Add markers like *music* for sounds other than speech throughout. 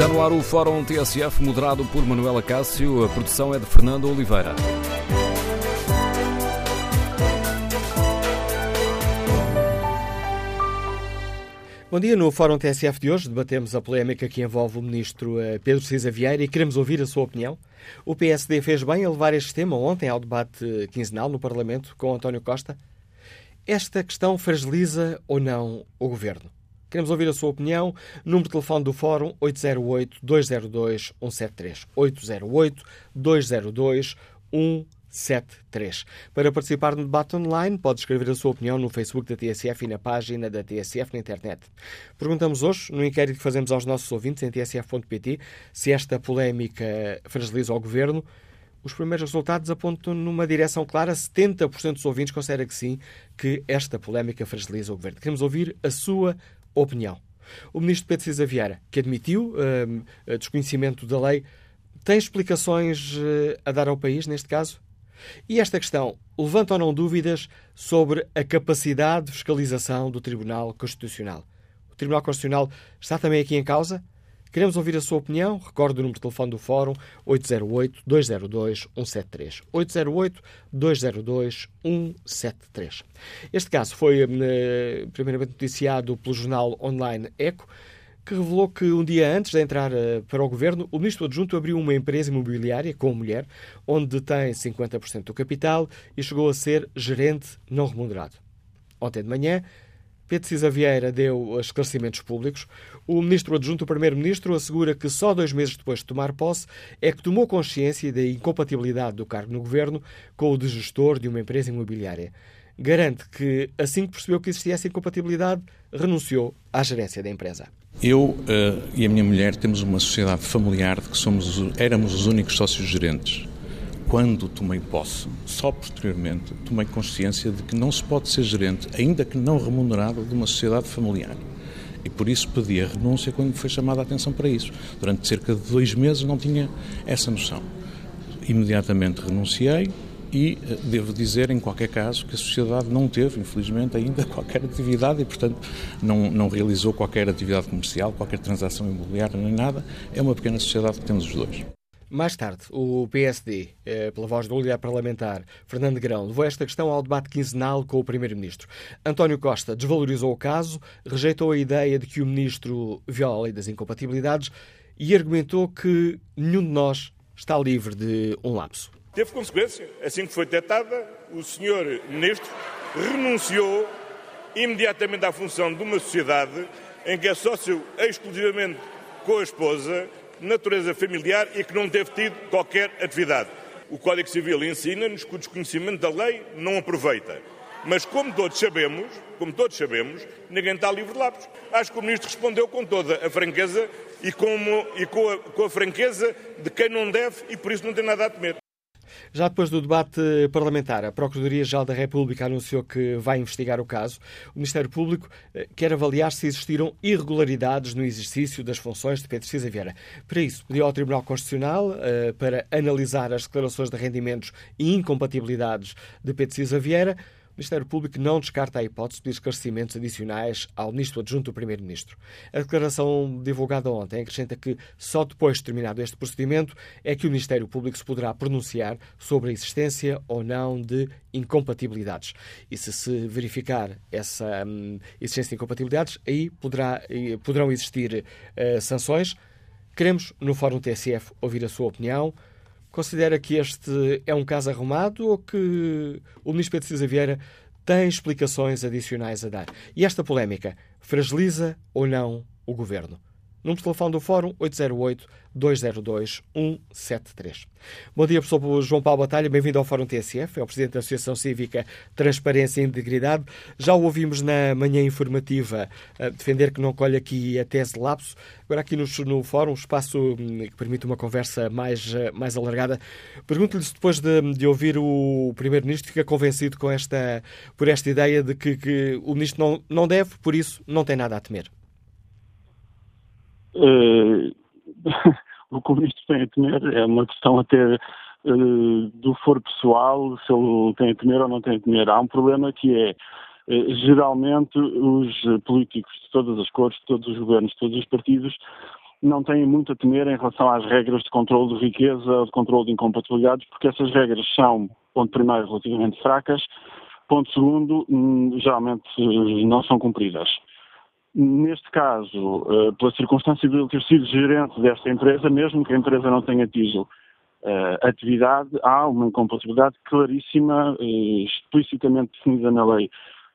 Está no ar o Fórum TSF, moderado por Manuela Cássio. A produção é de Fernando Oliveira. Bom dia. No Fórum TSF de hoje debatemos a polémica que envolve o ministro eh, Pedro Cisa Vieira e queremos ouvir a sua opinião. O PSD fez bem a levar este tema ontem ao debate quinzenal no Parlamento com António Costa. Esta questão fragiliza ou não o governo? Queremos ouvir a sua opinião. Número de telefone do Fórum 808-202-173. 808-202-173. 73. Para participar no debate online, pode escrever a sua opinião no Facebook da TSF e na página da TSF na internet. Perguntamos hoje, no inquérito que fazemos aos nossos ouvintes em tsf.pt, se esta polémica fragiliza o governo. Os primeiros resultados apontam numa direção clara. 70% dos ouvintes considera que sim, que esta polémica fragiliza o governo. Queremos ouvir a sua opinião. O ministro Pedro Cisa Vieira, que admitiu um, desconhecimento da lei, tem explicações uh, a dar ao país neste caso? E esta questão levanta ou não dúvidas sobre a capacidade de fiscalização do Tribunal Constitucional? O Tribunal Constitucional está também aqui em causa? Queremos ouvir a sua opinião. Recorde o número de telefone do Fórum 808-202-173. 808-202-173. Este caso foi eh, primeiramente noticiado pelo jornal online Eco que revelou que um dia antes de entrar eh, para o governo, o ministro adjunto abriu uma empresa imobiliária com mulher, onde tem 50% do capital e chegou a ser gerente não remunerado. Ontem de manhã, Pedro Cisa Vieira deu esclarecimentos públicos. O ministro adjunto, o primeiro-ministro, assegura que só dois meses depois de tomar posse é que tomou consciência da incompatibilidade do cargo no governo com o de gestor de uma empresa imobiliária. Garante que, assim que percebeu que existia essa incompatibilidade, renunciou à gerência da empresa. Eu uh, e a minha mulher temos uma sociedade familiar de que somos, éramos os únicos sócios gerentes. Quando tomei posse, só posteriormente, tomei consciência de que não se pode ser gerente, ainda que não remunerado, de uma sociedade familiar. E por isso pedi a renúncia quando foi chamada a atenção para isso. Durante cerca de dois meses não tinha essa noção. Imediatamente renunciei, e eh, devo dizer, em qualquer caso, que a sociedade não teve, infelizmente, ainda *laughs* qualquer atividade e, portanto, não, não realizou qualquer atividade comercial, qualquer transação imobiliária, nem nada. É uma pequena sociedade que temos os dois. Mais tarde, o PSD, eh, pela voz do líder parlamentar Fernando Grão, levou esta questão ao debate quinzenal com o Primeiro-Ministro. António Costa desvalorizou o caso, rejeitou a ideia de que o Ministro viola a lei das incompatibilidades e argumentou que nenhum de nós está livre de um lapso. Teve consequência. Assim que foi detectada, o senhor ministro renunciou imediatamente à função de uma sociedade em que é sócio exclusivamente com a esposa, natureza familiar e que não teve tido qualquer atividade. O Código Civil ensina-nos que o desconhecimento da lei não aproveita. Mas como todos sabemos, como todos sabemos, ninguém está livre de lápis. Acho que o Ministro respondeu com toda a franqueza e, como, e com, a, com a franqueza de quem não deve e por isso não tem nada a temer. Já depois do debate parlamentar, a Procuradoria-Geral da República anunciou que vai investigar o caso. O Ministério Público eh, quer avaliar se existiram irregularidades no exercício das funções de Pedro Cisa Vieira. Para isso, pediu ao Tribunal Constitucional uh, para analisar as declarações de rendimentos e incompatibilidades de Pedro Cisa Vieira. O Ministério Público não descarta a hipótese de esclarecimentos adicionais ao Ministro Adjunto do Primeiro-Ministro. A declaração divulgada ontem acrescenta que só depois de terminado este procedimento é que o Ministério Público se poderá pronunciar sobre a existência ou não de incompatibilidades. E se se verificar essa hum, existência de incompatibilidades, aí poderá, poderão existir uh, sanções. Queremos, no Fórum TSF, ouvir a sua opinião. Considera que este é um caso arrumado ou que o ministro Pedro Cisa Vieira tem explicações adicionais a dar? E esta polémica fragiliza ou não o governo? Número de telefone do Fórum 808-202-173. Bom dia, professor João Paulo Batalha, bem-vindo ao Fórum TSF, é o Presidente da Associação Cívica Transparência e Integridade. Já o ouvimos na manhã informativa defender que não colhe aqui a tese lapso. Agora aqui no, no Fórum, um espaço hum, que permite uma conversa mais, mais alargada. Pergunto-lhe se depois de, de, ouvir o Primeiro-Ministro fica convencido com esta, por esta ideia de que, que o Ministro não, não deve, por isso, não tem nada a temer. Uh, *laughs* o que o ministro tem a temer é uma questão até uh, do foro pessoal, se ele tem a temer ou não tem a temer. Há um problema que é, uh, geralmente, os políticos de todas as cores, de todos os governos, de todos os partidos, não têm muito a temer em relação às regras de controle de riqueza de controle de incompatibilidades, porque essas regras são, ponto primeiro, relativamente fracas, ponto segundo, hum, geralmente eh, não são cumpridas. Neste caso, eh, pela circunstância de ele ter sido gerente desta empresa, mesmo que a empresa não tenha tido uh, atividade, há uma incompatibilidade claríssima, uh, explicitamente definida na lei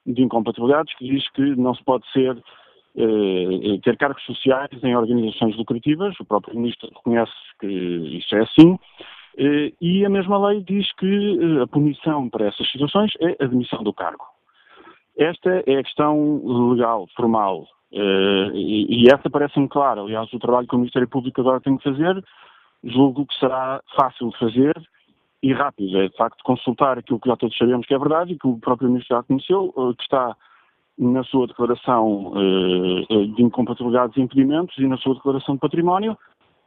de incompatibilidades, que diz que não se pode ser uh, ter cargos sociais em organizações lucrativas, o próprio Ministro reconhece que isso é assim, e a mesma lei diz que a punição para essas situações é a demissão do cargo. Esta é a questão legal, formal, e essa parece-me clara. Aliás, o trabalho que o Ministério Público agora tem que fazer julgo que será fácil de fazer e rápido. É, de facto, consultar aquilo que já todos sabemos que é verdade e que o próprio Ministro já conheceu, eh, que está na sua declaração eh, de incompatibilidades e impedimentos e na sua declaração de património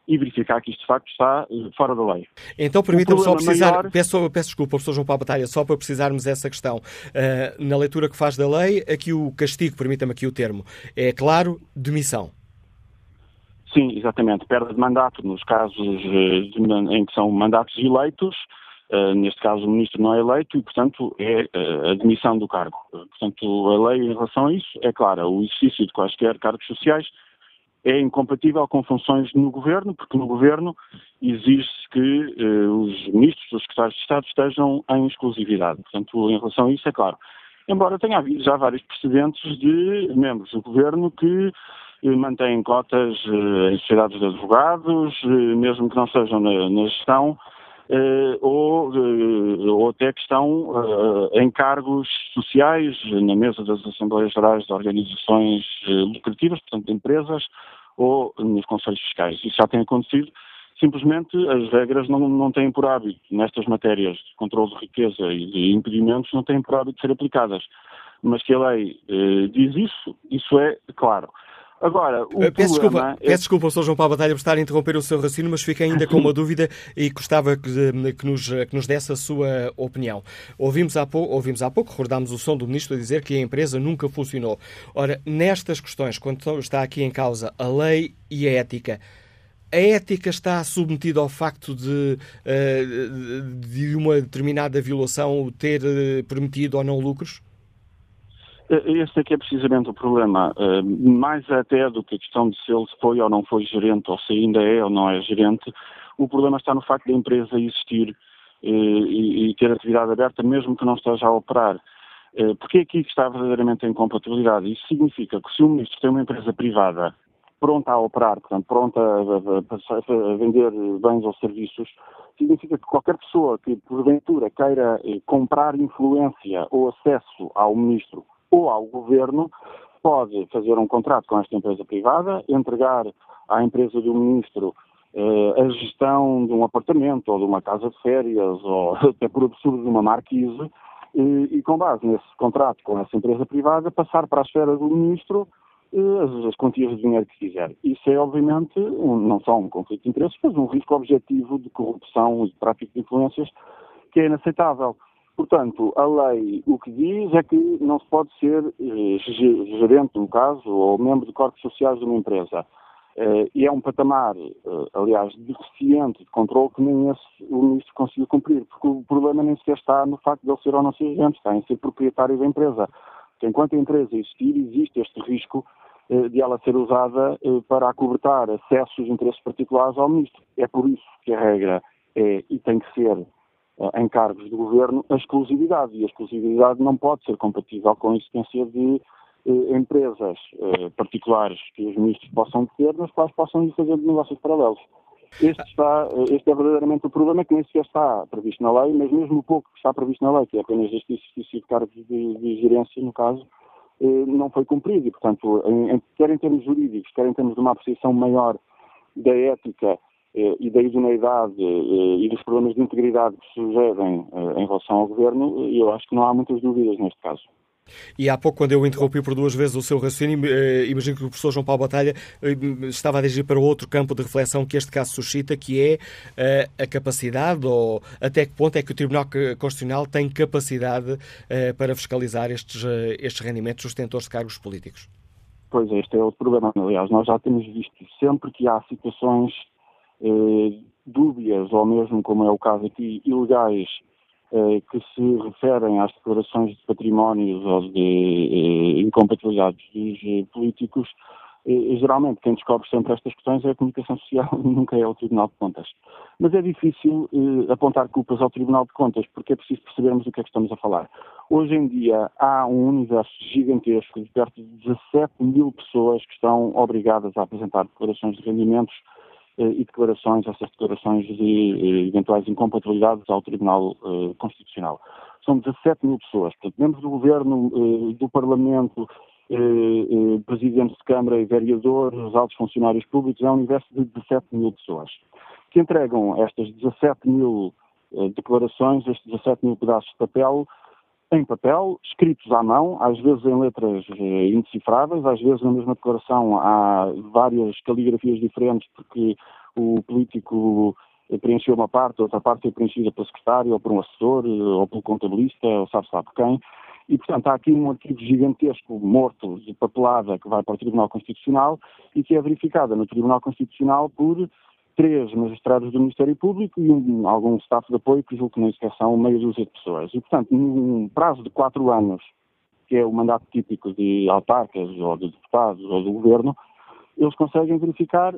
e verificar que isto de facto está fora da lei. Então permita-me só precisar, maior... peço, peço desculpa, professor João Paulo Batalha, só para precisarmos essa questão. Uh, na leitura que faz da lei, aqui o castigo, permita-me aqui o termo, é claro, demissão. Sim, exatamente. Perda de mandato nos casos eh, em que são mandatos eleitos. Uh, neste caso, o ministro não é eleito e, portanto, é uh, a demissão do cargo. Portanto, a lei em relação a isso é clara. O exercício de quaisquer cargos sociais é incompatível com funções no governo, porque no governo exige-se que os ministros, os secretários de Estado estejam em exclusividade. Portanto, em relação a isso, é claro. Embora tenha havido já vários precedentes de membros do governo que mantêm cotas eh, em sociedades de advogados, eh, mesmo que não sejam na, na gestão, eh, ou, ou, até que estão em cargos sociais na mesa das Assembleias Gerais de organizações lucrativas, portanto de empresas, ou nos conselhos fiscais. Isso já tem acontecido. Simplesmente as regras não, não têm por hábito, nestas matérias de controle de riqueza e de impedimentos, não têm por hábito de ser aplicadas. Mas que a lei diz isso, isso é claro. Agora, o eh, peço desculpa, é... peço desculpa, Sr. João Paulo Batalha, por estar a interromper o seu raciocínio, mas fiquei ainda com uma *laughs* dúvida e gostava que, eh, que, nos, que nos desse a sua opinião. Ouvimos há, pouco, ouvimos há pouco, recordámos o som do Ministro a dizer que a empresa nunca funcionou. Ora, nestas questões, quando está aqui em causa a lei e a ética, a ética está submetida ao facto de, eh, de uma determinada violação ter permitido ou não lucros? Esse é que é precisamente o problema. Eh, mais até do que a questão de se ele foi ou não foi gerente, ou se ainda é ou não é gerente, o problema está no facto da empresa existir eh, e ter atividade aberta, mesmo que não esteja a operar. Eh, porque é aqui que está verdadeiramente a incompatibilidade. Isso significa que se o ministro tem uma empresa privada pronta a operar, portanto, pronta a, vender bens ou serviços, significa que qualquer pessoa que, porventura, queira comprar influência ou acesso ao ministro ou ao governo pode fazer um contrato com esta empresa privada, entregar à empresa do ministro eh, a gestão de um apartamento ou de uma casa de férias ou *laughs* até por absurdo de uma marquise e, e com base nesse contrato com essa empresa privada passar para a esfera do ministro eh, as, as, quantias de dinheiro que quiser. Isso é obviamente um, não só um conflito de interesses, mas um risco objetivo de corrupção e de tráfico de influências que é inaceitável. Portanto, a lei o que diz é que não se pode ser eh, gerente, no caso, ou membro de corpos sociais de uma empresa. Eh, e é um patamar, eh, aliás, deficiente de controle que nem esse o ministro conseguiu cumprir, porque o problema nem sequer está no facto de ele ser ou não ser gerente, está em ser proprietário da empresa. Porque enquanto a empresa existir, existe este risco de ela ser usada para acobertar acessos de interesses particulares ao ministro. É por isso que a regra é e tem que ser eh, em cargos de governo a exclusividade. E a exclusividade não pode ser compatível com a existência de eh, empresas eh, particulares que os ministros possam ter, nas quais possam fazendo negócios paralelos. Este, está, eh, este é verdadeiramente o problema que nem sequer está previsto na lei, mas mesmo o pouco que está previsto na lei, que é apenas este exercício de cargos de, de gerência, no caso, eh, não foi cumprido. E, portanto, em, quer em termos jurídicos, quer em termos de uma apreciação maior da ética eh, e da idoneidade eh, e dos problemas de integridade que sugerem eh, em relação ao governo, eu acho que não há muitas dúvidas neste caso. E há pouco, quando eu interrompi por duas vezes o seu raciocínio, imagino que o professor João Paulo Batalha estava a dirigir para outro campo de reflexão que este caso suscita, que é a capacidade, ou até que ponto é que o Tribunal Constitucional tem capacidade para fiscalizar estes, estes rendimentos dos detentores de cargos políticos. Pois é, este é outro problema. Aliás, nós já temos visto sempre que há situações eh, dúbias, ou mesmo, como é o caso aqui, ilegais, eh, que se referem às declarações de patrimónios ou de eh, incompatibilidades dos eh, políticos, geralmente quem descobre sempre estas questões é a comunicação social *laughs* e nunca é o Tribunal de Contas. Mas é difícil eh, apontar culpas ao Tribunal de Contas porque é preciso percebermos o que é que estamos a falar. Hoje em dia há um universo gigantesco de perto de 17 mil pessoas que estão obrigadas a apresentar declarações de rendimentos eh, e declarações, essas declarações de eh, eventuais incompatibilidades ao Tribunal eh, Constitucional. São 17 mil pessoas, portanto, membros do Governo, eh, do Parlamento, eh, eh, presidentes de Câmara e vereadores, altos funcionários públicos, é um universo de 17 mil pessoas, que entregam estas 17 mil eh, declarações, estes 17 mil pedaços de papel, em papel, escritos à mão, às vezes em letras indecifráveis, às vezes na mesma declaração há várias caligrafias diferentes, porque o político preencheu uma parte, outra parte foi preenchida pelo secretário, ou por um assessor, ou pelo contabilista, ou sabe-se por quem. E, portanto, há aqui um arquivo gigantesco, morto, de papelada, que vai para o Tribunal Constitucional e que é verificada no Tribunal Constitucional por três magistrados do Ministério Público e um, algum staff de apoio, que julgo que nem sequer são meia dúzia de pessoas. E, portanto, num prazo de quatro anos, que é o mandato típico de autarcas ou de deputados ou do governo, eles conseguem verificar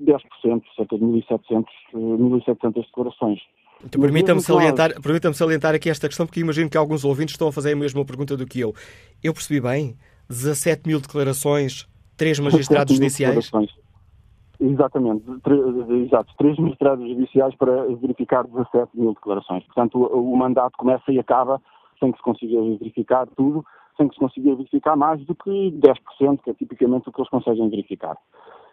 10%, cerca de 1.700, 1.700 declarações. Então, permita-me salientar, permita salientar aqui esta questão, porque imagino que alguns ouvintes estão a fazer a mesma pergunta do que eu. Eu percebi bem? 17 mil declarações, três magistrados judiciais? Exatamente, exato, três magistrados judiciais para verificar 17 mil declarações. Portanto, o, o mandato começa e acaba sem que se consiga verificar tudo, sem que se consiga verificar mais do que 10%, que é tipicamente o que eles conseguem verificar.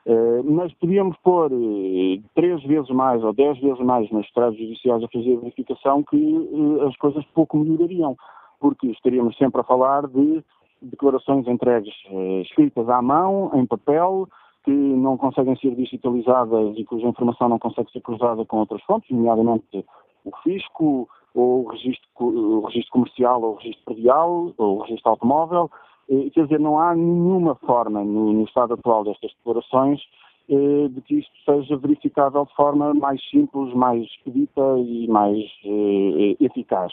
Uh, mas podíamos pôr uh, três vezes mais ou dez vezes mais magistrados judiciais a fazer a verificação que uh, as coisas pouco melhorariam, porque estaríamos sempre a falar de declarações entregues escritas à mão, em papel, que não conseguem ser digitalizadas e cuja informação não consegue ser cruzada com outras fontes, nomeadamente o fisco, ou o registro, o registro comercial, ou o registro predial, ou o registro automóvel, quer dizer, não há nenhuma forma no, no estado atual destas declarações eh, de que isto seja verificável de forma mais simples, mais expedita e mais eh, eficaz.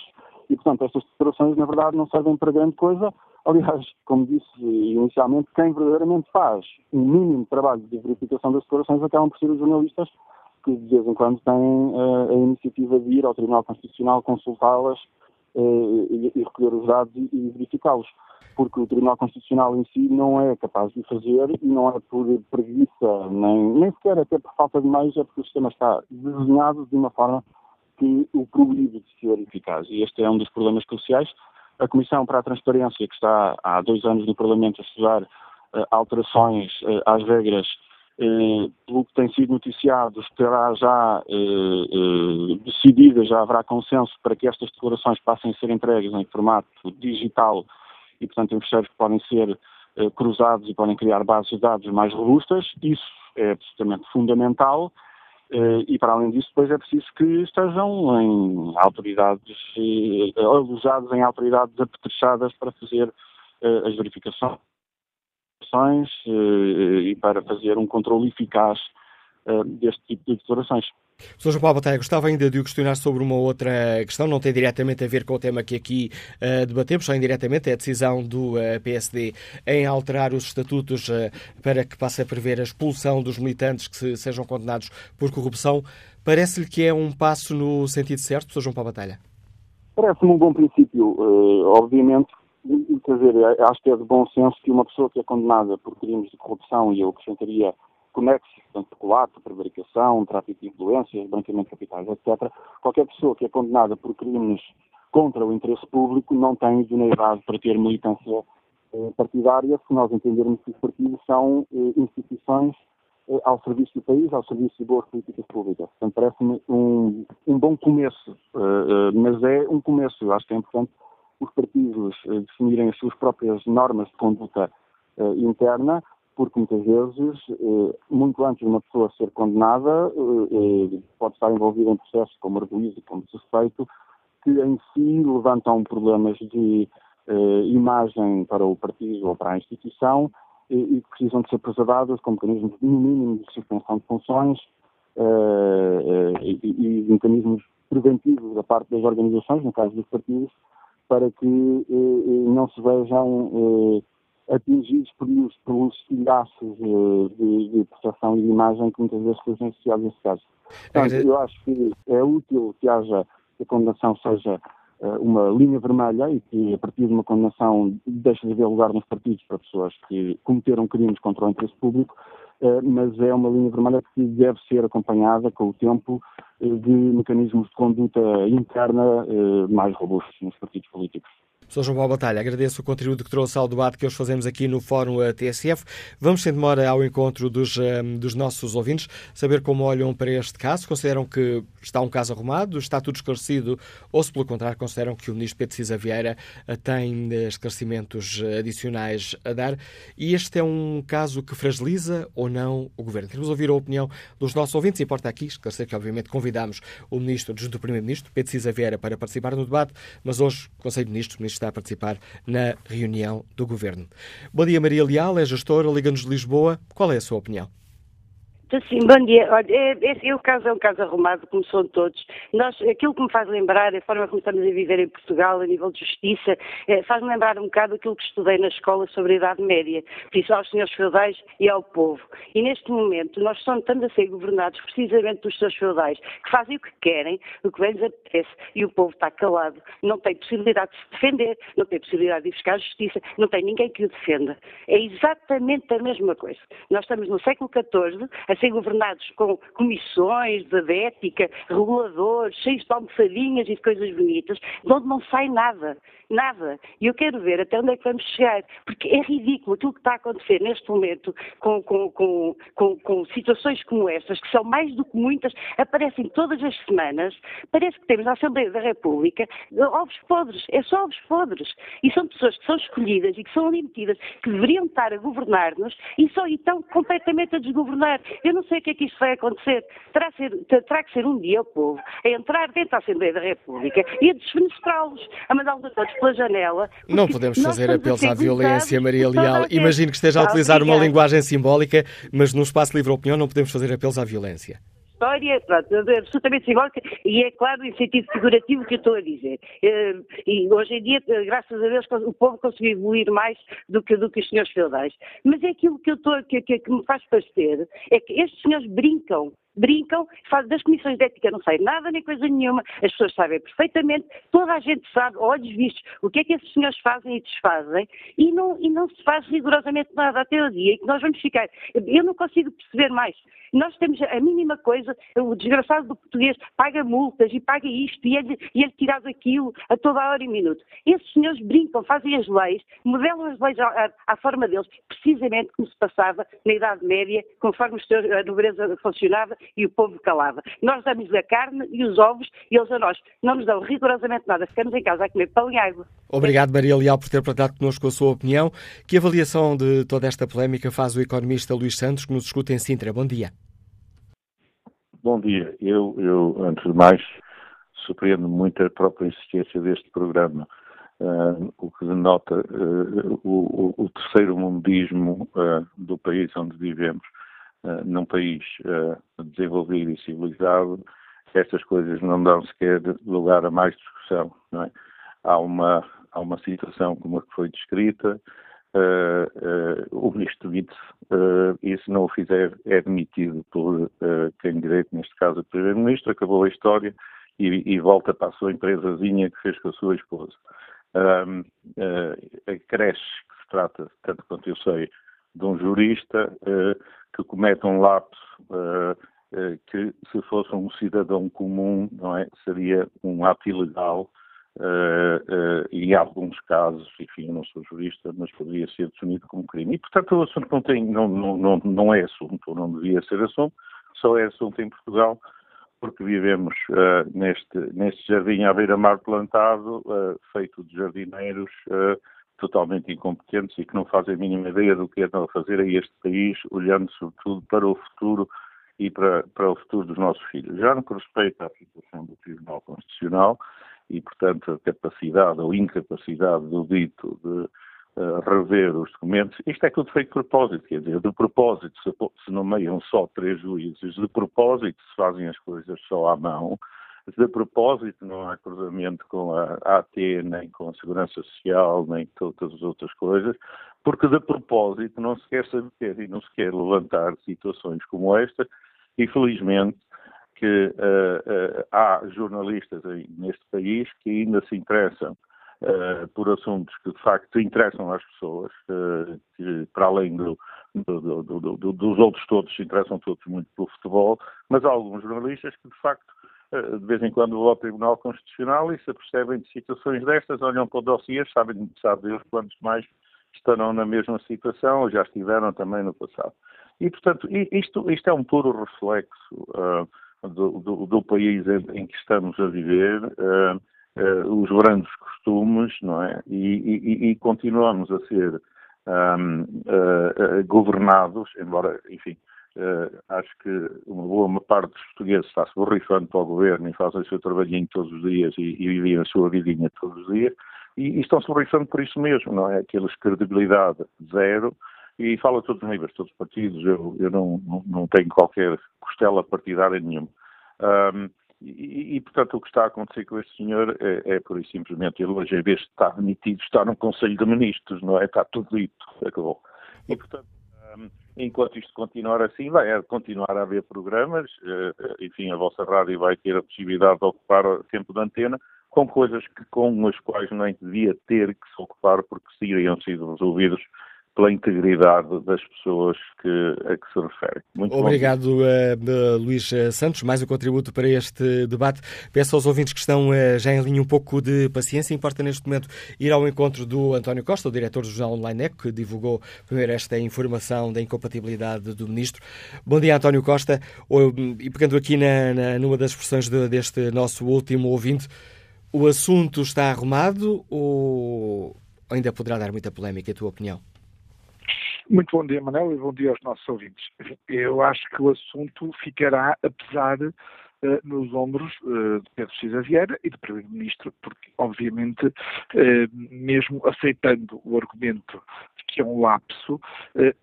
E, portanto, estas declarações, na verdade, não servem para grande coisa. Aliás, como disse inicialmente, quem verdadeiramente faz um mínimo trabalho de verificação das declarações acabam por ser os jornalistas, que de vez em quando têm uh, a iniciativa de ir ao Tribunal Constitucional consultá-las uh, e, e recolher os dados e, e verificá-los porque o Tribunal Constitucional em si não é capaz de fazer e não é por preguiça, nem, nem sequer até por falta de meios, é porque o sistema está desenhado de uma forma que o proíbe de ser eficaz. E este é um dos problemas cruciais. A Comissão para a Transparência, que está há dois anos no Parlamento a estudar uh, alterações uh, às regras, uh, pelo que tem sido noticiado, estará já decidida, já haverá consenso para que estas declarações passem a ser entregues em formato digital e, portanto, em fecheiros que podem ser cruzados e podem criar bases de dados mais robustas. Isso é absolutamente fundamental. Uh, e para além disso, depois é preciso que estejam em autoridades, uh, alojados em autoridades apetrechadas para fazer uh, as verificações e para fazer um controle eficaz deste tipo de declarações. Sr. João Paulo Batalha, gostava ainda de o questionar sobre uma outra questão, não tem diretamente a ver com o tema que aqui uh, debatemos, só indiretamente é a decisão do uh, eh, PSD em alterar os estatutos uh, para que passe a prever a expulsão dos militantes que se, sejam condenados por corrupção. Parece-lhe que é um passo no sentido certo, Sr. João Paulo Batalha? Parece-me um bom princípio, obviamente. Quer dizer, acho que é de bom senso que uma pessoa que é condenada por crimes de corrupção, e eu acrescentaria conexos, portanto, peculato, prevaricação, tráfico de influências, branqueamento de capitais, etc. Qualquer pessoa que é condenada por crimes contra o interesse público não tem idoneidade para ter militância eh, partidária, se nós entendermos que os partidos são eh, instituições eh, ao serviço do país, ao serviço de boas políticas públicas. Portanto, parece-me um, um, bom começo, mas é um começo. Eu acho que é importante os partidos definirem as suas próprias normas de conduta interna porque muitas vezes, eh, muito antes de uma pessoa ser condenada, eh, eh, pode estar envolvida em processos como arguído e como suspeito, que em si levantam problemas de imagem para o partido ou para a instituição e precisam de ser preservadas com mecanismos, mínimo, de suspensão de funções e mecanismos preventivos da parte das organizações, no caso dos partidos, para que não se vejam atingidos por, pelos estilhaços de, de percepção e de imagem que muitas vezes sejam associados nesse caso. Portanto, eu acho que é útil que haja, que a condenação seja uh, uma linha vermelha e que a partir de uma condenação deixe de haver lugar nos partidos para pessoas que cometeram crimes contra o interesse público, uh, mas é uma linha vermelha que deve ser acompanhada com o tempo de mecanismos de conduta interna mais robustos nos partidos políticos. Sr. João Paulo Batalha, agradeço o contributo que trouxe ao debate que hoje fazemos aqui no Fórum TSF. Vamos, sem demora, ao encontro dos, um, dos nossos ouvintes, saber como olham para este caso. Consideram que está um caso arrumado, está tudo esclarecido, ou se, pelo contrário, consideram que o Ministro Pedro Cisa Vieira eh, tem eh, esclarecimentos adicionais a dar. E este é um caso que fragiliza ou não o Governo. Queremos ouvir a opinião dos nossos ouvintes. Importa aqui esclarecer que, obviamente, convidamos o Ministro, junto do Primeiro-Ministro, Pedro Cisa Vieira, para participar no debate, mas hoje Conselho de Ministros, Ministro está a participar na reunião do Governo. Bom dia, Maria Leal, é gestora, Liga-nos de Lisboa. Qual é a sua opinião? Sim, bom dia. Olha, é, é, o caso é um caso arrumado, como são todos. Nós, aquilo que me faz lembrar, a forma como estamos a viver em Portugal, a nível de justiça, é, faz-me lembrar um bocado aquilo que estudei na escola sobre a Idade Média, por isso aos senhores feudais e ao povo. E neste momento nós estamos a ser governados precisamente dos seus feudais, que fazem o que querem, o que bem lhes apetece, e o povo está calado. Não tem possibilidade de se defender, não tem possibilidade de ir buscar justiça, não tem ninguém que o defenda. É exatamente a mesma coisa. Nós estamos no século XIV, ser governados com comissões de ética, reguladores, cheios de almofadinhas e de coisas bonitas, de onde não sai nada. Nada. E eu quero ver até onde é que vamos chegar, porque é ridículo aquilo que está a acontecer neste momento com, com, com, com, situações como estas, que são mais do que muitas, aparecem todas as semanas. Parece que temos na Assembleia da República ovos podres, é só ovos podres. E são pessoas que são escolhidas e que são admitidas, que deveriam estar a governar-nos e só estão completamente a desgovernar. Eu não sei o que é que isto vai acontecer. Terá, ser, terá que ser um dia o povo a entrar dentro da Assembleia da República e a desfenestrá-los, a mandá-los a todos pela janela. Não podemos fazer apelos à violência, Maria Leal. Imagino que esteja a utilizar uma linguagem simbólica, mas no espaço livre opinião não podemos fazer apelos à violência história, pronto, é absolutamente simbólica, e é claro em sentido figurativo que eu estou a dizer. Eh, e hoje em dia, eh, graças a Deus, o povo conseguiu evoluir mais do que, do que os senhores feudais. Mas é aquilo que, eu estou, que, que, que me faz parecer, é que estes senhores brincam brincam, das comissões de ética não sai nada nem coisa nenhuma, as pessoas sabem perfeitamente, toda a gente sabe, olhos vistos, o que é que esses senhores fazem e desfazem, e não, e não se faz rigorosamente nada até o dia, e que nós vamos ficar, eu não consigo perceber mais, nós temos a mínima coisa, o desgraçado do português paga multas e paga isto e ele, e ele tirado aquilo a toda hora e minuto. Esses senhores brincam, fazem as leis, modelam as leis à, à forma deles, precisamente como se passava na Idade Média, conforme a nobreza funcionava e o povo calava. Nós damos a carne e os ovos e eles a nós. Não nos dão rigorosamente nada. Ficamos em casa a comer pão e água. Obrigado, Maria Leal, por ter partilhado connosco a sua opinião. Que avaliação de toda esta polémica faz o economista Luís Santos, que nos escuta em Sintra? Bom dia. Bom dia. Eu, eu antes de mais, surpreendo muito a própria existência deste programa. Uh, o que denota uh, o, o, terceiro mundismo uh, do país onde vivemos. Eh, num país uh, desenvolvido e civilizado, estas coisas não dão sequer lugar a mais discussão. Não é? há, uma, há uma situação como a que foi descrita, uh, o ministro Witt, e se não o fizer, é demitido por quem direito, neste caso o primeiro-ministro, acabou a história e, e, volta para a sua empresazinha que fez com a sua esposa. a creche que se trata, tanto quanto eu sei, de um jurista, que comete um lapso uh, uh, que, se fosse um cidadão comum, não é, seria um ato ilegal uh, e, em alguns casos, enfim, eu não sou jurista, mas poderia ser definido como crime. E, portanto, o assunto não, tem, não, não, não, é assunto, ou não devia ser assunto, só é assunto em Portugal, porque vivemos neste, neste jardim à beira-mar plantado, feito de jardineiros totalmente incompetentes e que não fazem a mínima ideia do que andam a fazer a este país, olhando sobretudo para o futuro e para, para o futuro dos nossos filhos. Já no que respeita à situação do Tribunal Constitucional e, portanto, a capacidade ou incapacidade do dito de rever os documentos. Isto é tudo feito de propósito, quer dizer, de propósito se, se nomeiam só três juízes, de propósito se fazem as coisas só à mão, de propósito não há cruzamento com a AT, nem com a Segurança Social, nem com todas as outras coisas, porque de propósito não se quer saber e não se quer levantar situações como esta, e felizmente que uh, uh, há jornalistas neste país que ainda se interessam uh, por assuntos que de facto interessam às pessoas, que para além do, do, do, dos outros todos se interessam todos muito pelo futebol, mas há alguns jornalistas que de facto de vez em quando vão ao Tribunal Constitucional e se apercebem de situações destas, olham para o dossiê, sabem, sabe quantos mais estarão na mesma situação ou já estiveram também no passado. E, portanto, isto, isto é um puro reflexo uh, do, do, do, país em, em, que estamos a viver, uh, uh, os grandes costumes, não é? E, e, e continuamos a ser um, governados, embora, enfim, acho que uma boa parte dos portugueses está-se borrifando para o governo e fazem o seu trabalhinho todos os dias e, e vivem a sua vidinha todos os dias, e, e estão-se borrifando por isso mesmo, não é? Aqueles credibilidade zero, e fala todos os níveis, todos os partidos, eu, eu não, não, não, tenho qualquer costela partidária nenhuma. Um, e, e, portanto, o que está a acontecer com este senhor é, é por isso simplesmente ele hoje, em vez de estar admitido, está num Conselho de Ministros, não é? Está tudo dito, acabou. E, portanto, enquanto isto continuar assim, vai continuar a haver programas, uh, enfim, a vossa rádio vai ter a possibilidade de ocupar tempo de antena com coisas que, com as quais não devia ter que se ocupar porque teriam sido resolvidos pela integridade das pessoas que, a que se refere. Muito Obrigado, uh, Luís eh, Santos. Mais um contributo para este debate. Peço aos ouvintes que estão uh, já em linha um pouco de paciência. Importa neste momento ir ao encontro do António Costa, o diretor do jornal Online Eco, que divulgou primeiro esta informação da incompatibilidade do ministro. Bom dia, António Costa. E pegando aqui na, na, numa das expressões de, deste nosso último ouvinte, o assunto está arrumado ou ainda poderá dar muita polémica, a tua opinião? Muito bom dia, Manel, e bom dia aos nossos ouvintes. Eu acho que o assunto ficará, apesar uh, nos ombros uh, de Pedro Cisa Vieira e do Primeiro-Ministro, porque, obviamente, uh, mesmo aceitando o argumento de que é um lapso,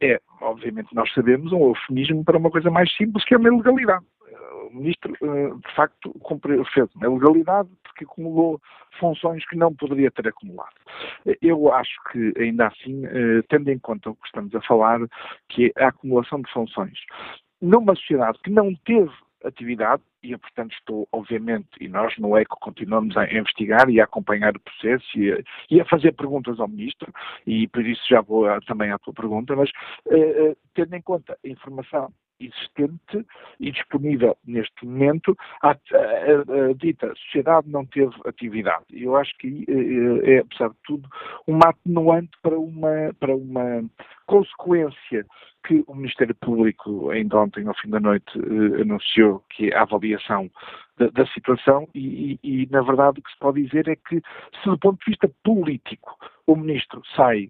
é, obviamente, nós sabemos, um eufemismo para uma coisa mais simples, que é uma ilegalidade o ministro, de facto, cumpriu, fez uma ilegalidade porque acumulou funções que não poderia ter acumulado. Eu acho que, ainda assim, eh, tendo em conta o que estamos a falar, que é a acumulação de funções, numa sociedade que não teve atividade, e eu, portanto, estou, obviamente, e nós no ECO continuamos a investigar e a acompanhar o processo e a, e a fazer perguntas ao Ministro, e por isso já vou a, também à tua pergunta, mas uh, tendo em conta a informação existente e disponível neste momento, a, a, a, dita sociedade não teve atividade. Eu acho que é, apesar de tudo, uma atenuante para uma, para uma consequência que o Ministério Público, ainda ontem, ao fim da noite, eh, anunciou que é a avaliação da, da situação e, e, e, na verdade, o que se pode dizer é que, se do ponto de vista político o Ministro sai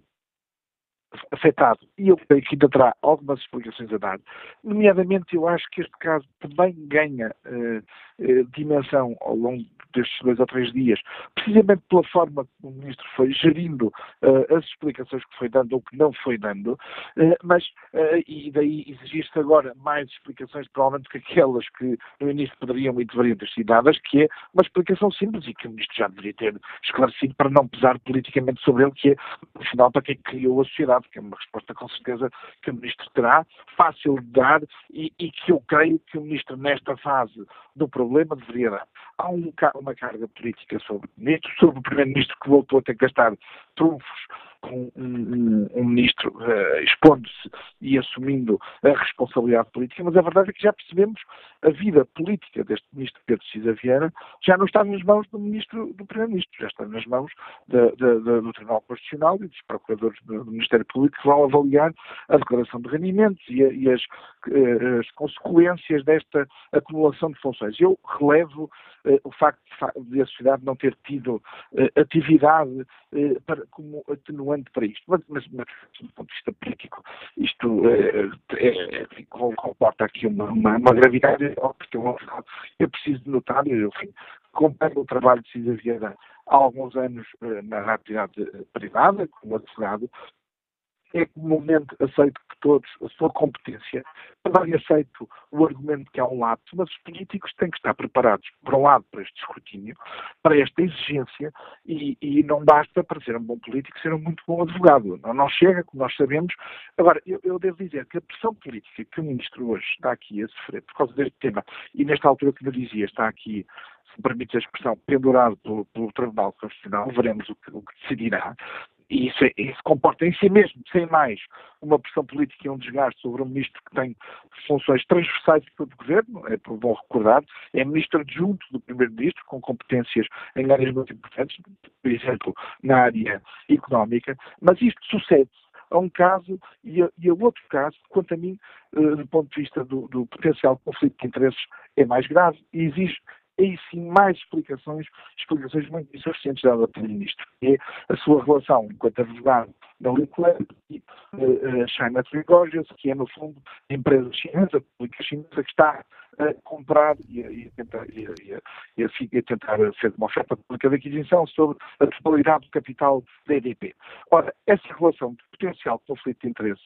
afetado, e eu creio que ainda terá algumas explicações a dar, nomeadamente eu acho que este caso também ganha uh, dimensão ao longo destes dois ou três dias, precisamente pela forma como o Ministro foi gerindo uh, as explicações que foi dando ou que não foi dando, mas, e daí exigir-se agora mais explicações, provavelmente que aquelas que no início poderiam e deveriam ter sido dadas, que é uma explicação simples e que o Ministro já deveria ter esclarecido para não pesar politicamente sobre ele, que é, no final, para quem criou a sociedade que é uma resposta com certeza que o Ministro terá, fácil de dar e, e que eu creio que o Ministro, nesta fase do problema, deveria dar. Há um, uma carga política sobre sobre o Primeiro-Ministro que voltou a ter que gastar trunfos um, um, um ministro uh, expondo-se e assumindo a responsabilidade política, mas a verdade é que já percebemos a vida política deste ministro Pedro Cisa Vieira já não está nas mãos do ministro, do primeiro-ministro, já está nas mãos de, de, de, do Tribunal Constitucional e dos procuradores do, Ministério Público que vão avaliar a declaração de rendimentos e, a, e as, uh, as, consequências desta acumulação de funções. Eu relevo o facto de a sociedade não ter tido atividade para, como atenuante para isto, mas, mas, mas do ponto de vista político, isto é, é, é, comporta aqui uma, uma, uma gravidade, porque eu, eu preciso de notar, enfim, comparo o trabalho de Cisa Vieira há alguns anos na atividade privada, como advogado, é comumente aceito que todos, a sua competência, também aceito o argumento que há um lapso, mas os políticos têm que estar preparados, por um lado, para este escrutínio, para esta exigência, e, e não basta, para ser um bom político, ser um muito bom advogado. Não, não chega, como nós sabemos. Agora, eu, eu, devo dizer que a pressão política que o Ministro hoje está aqui a sofrer por causa deste tema, e nesta altura que eu dizia, está aqui se me permite a expressão, pendurado pelo, pelo Tribunal Constitucional, veremos o que, o que decidirá, e isso, isso comporta em si mesmo, sem mais, uma pressão política e um desgaste sobre um ministro que tem funções transversais de todo o governo, é bom recordar, é ministro adjunto do primeiro-ministro, com competências em áreas muito importantes, por exemplo, na área económica, mas isto sucede a um caso e a, e a, outro caso, quanto a mim, uh, do ponto de vista do, do, potencial conflito de interesses, é mais grave. E exige aí sim mais explicações, explicações muito insuficientes dadas pelo Ministro, que é a sua relação enquanto advogado da Linkler e uh, China Trigorges, que é no fundo a empresa chinesa, a pública chinesa, que está a comprar e a, e a tentar, e a, e a, e a tentar fazer uma oferta pública de aquisição sobre a totalidade do capital da EDP. Ora, essa relação de potencial conflito de interesse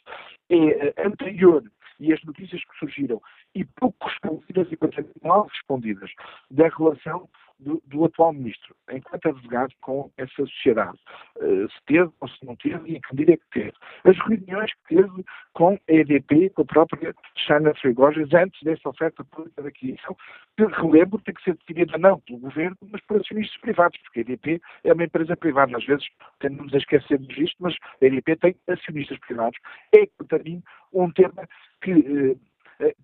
é anterior e as notícias que surgiram. E pouco respondidas e bastante mal respondidas da relação do, do, atual ministro, enquanto advogado com essa sociedade. Uh, se teve ou se não teve e em que medida é que teve. As reuniões que teve com a EDP, com a própria China Frigoges, antes dessa oferta pública de aquisição, que relembro tem que ser decidida não pelo governo, mas por acionistas privados, porque a EDP é uma empresa privada. Às vezes tendemos a esquecermos isto, mas a EDP tem acionistas privados. É, para mim, um tema que eh,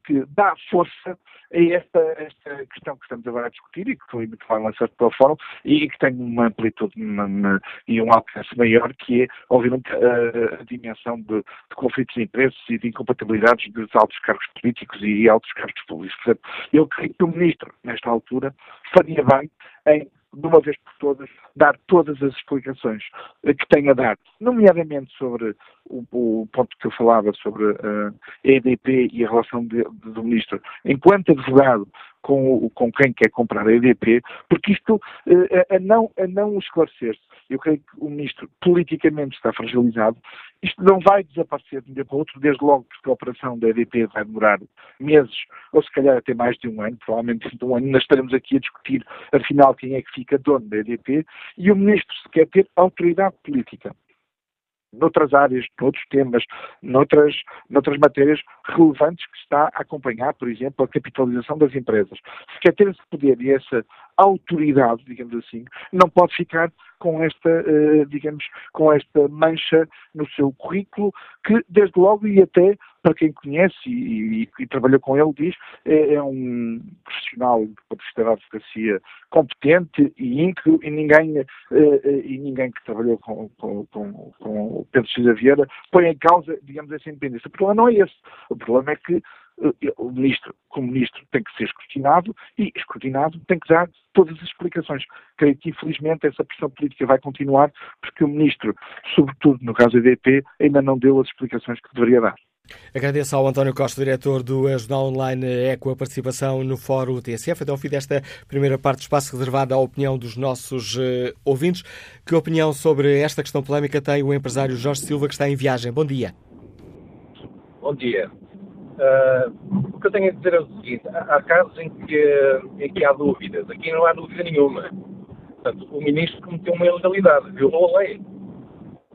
que dá força a esta, esta, questão que estamos agora a discutir e que foi muito bem lançado pela Fórum e que tem uma amplitude uma, uma, e um alcance maior, que é, obviamente, a, a dimensão de, de, conflitos de interesses e de incompatibilidades dos altos cargos políticos e altos cargos públicos. Portanto, eu creio que o Ministro, nesta altura, faria bem em de uma vez por todas, dar todas as explicações que tem a dar, nomeadamente sobre o, o ponto que eu falava sobre a EDP e a relação de, de, do Ministro, enquanto advogado com, com quem quer comprar a EDP, porque isto, uh, a, não, a não esclarecer-se, eu creio que o Ministro politicamente está fragilizado, isto não vai desaparecer de um dia para o outro, desde logo porque a operação da EDP vai demorar meses, ou se calhar até mais de um ano, provavelmente de um ano, nós estaremos aqui a discutir, afinal, quem é que fica dono da EDP, e o Ministro se quer ter autoridade política. Noutras áreas, noutros temas, noutras, noutras matérias relevantes que está a acompanhar, por exemplo, a capitalização das empresas. Se quer ter esse poder e essa autoridade, digamos assim, não pode ficar com esta, uh, digamos, com esta mancha no seu currículo, que desde logo e até para quem conhece e, e, e trabalhou com ele diz, é, é um profissional do ponto de advocacia competente e íntegro e ninguém, uh, e ninguém que trabalhou com, com, com, com Pedro Cisa Vieira põe em causa, digamos, essa independência. O problema não é esse. O problema é que o ministro, como ministro, tem que ser escrutinado e, escrutinado, tem que dar todas as explicações. Creio que, infelizmente, essa pressão política vai continuar porque o ministro, sobretudo no caso do EDP, ainda não deu as explicações que deveria dar. Agradeço ao António Costa, diretor do Jornal Online Eco, a participação no Fórum TSF. Até ao fim desta primeira parte do espaço reservado à opinião dos nossos uh, ouvintes. Que opinião sobre esta questão polémica tem o empresário Jorge Silva, que está em viagem? Bom dia. Bom dia. Uh, o que eu tenho a dizer é o seguinte: há casos em que, em que há dúvidas. Aqui não há dúvida nenhuma. Portanto, o ministro cometeu uma ilegalidade, violou a lei.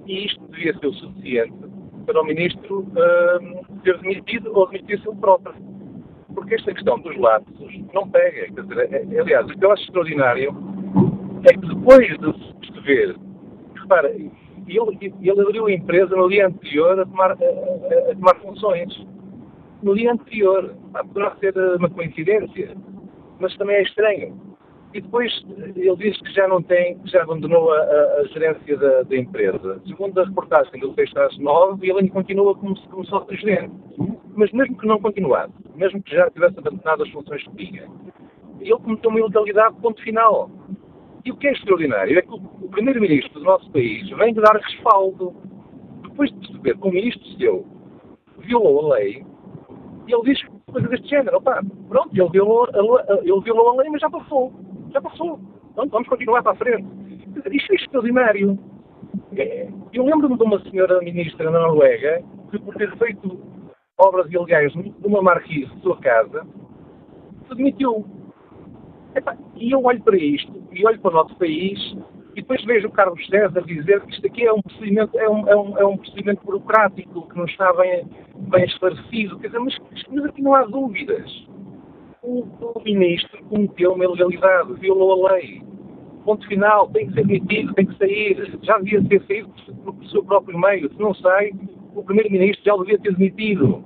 E isto devia ser o suficiente para o ministro uh, ser demitido ou demitir-se ele próprio. Porque esta questão dos lapsos não pega. Quer dizer, é, é, aliás, o que eu acho extraordinário é que depois de se perceber, repara, ele, ele abriu a empresa no dia anterior a tomar, a, a tomar funções no dia anterior. Poderá ser uma coincidência, mas também é estranho. E depois ele diz que já não tem, que já abandonou a, a, a gerência da, da, empresa. Segundo a reportagem ele fez às nove, ele ainda continua como, como sócio-gerente. Mas mesmo que não continuasse, mesmo que já tivesse abandonado as funções que tinha, ele cometeu uma ilegalidade, ponto final. E o que é extraordinário é que o, o primeiro-ministro do nosso país vem de dar respaldo. Depois de perceber que o ministro seu violou a lei, e ele diz coisas deste género. Opa, pronto, ele violou, ele violou a lei, mas já passou. Já passou. Então vamos continuar para a frente. Isto é extraordinário. Eu lembro-me de uma senhora ministra na Noruega que, por ter feito obras ilegais numa marquise de sua casa, se demitiu. e eu olho para isto, e olho para o nosso país, e depois vejo o Carlos César dizer que isto aqui é um procedimento, é um, é um, é um procedimento burocrático, que não está bem, bem esclarecido. Quer dizer, mas, mas aqui não há dúvidas. O, o ministro cometeu uma ilegalidade, violou a lei. Ponto final, tem que ser demitido, tem que sair. Já devia ter saído por seu próprio meio. Se não sai, o primeiro-ministro já o devia ter demitido.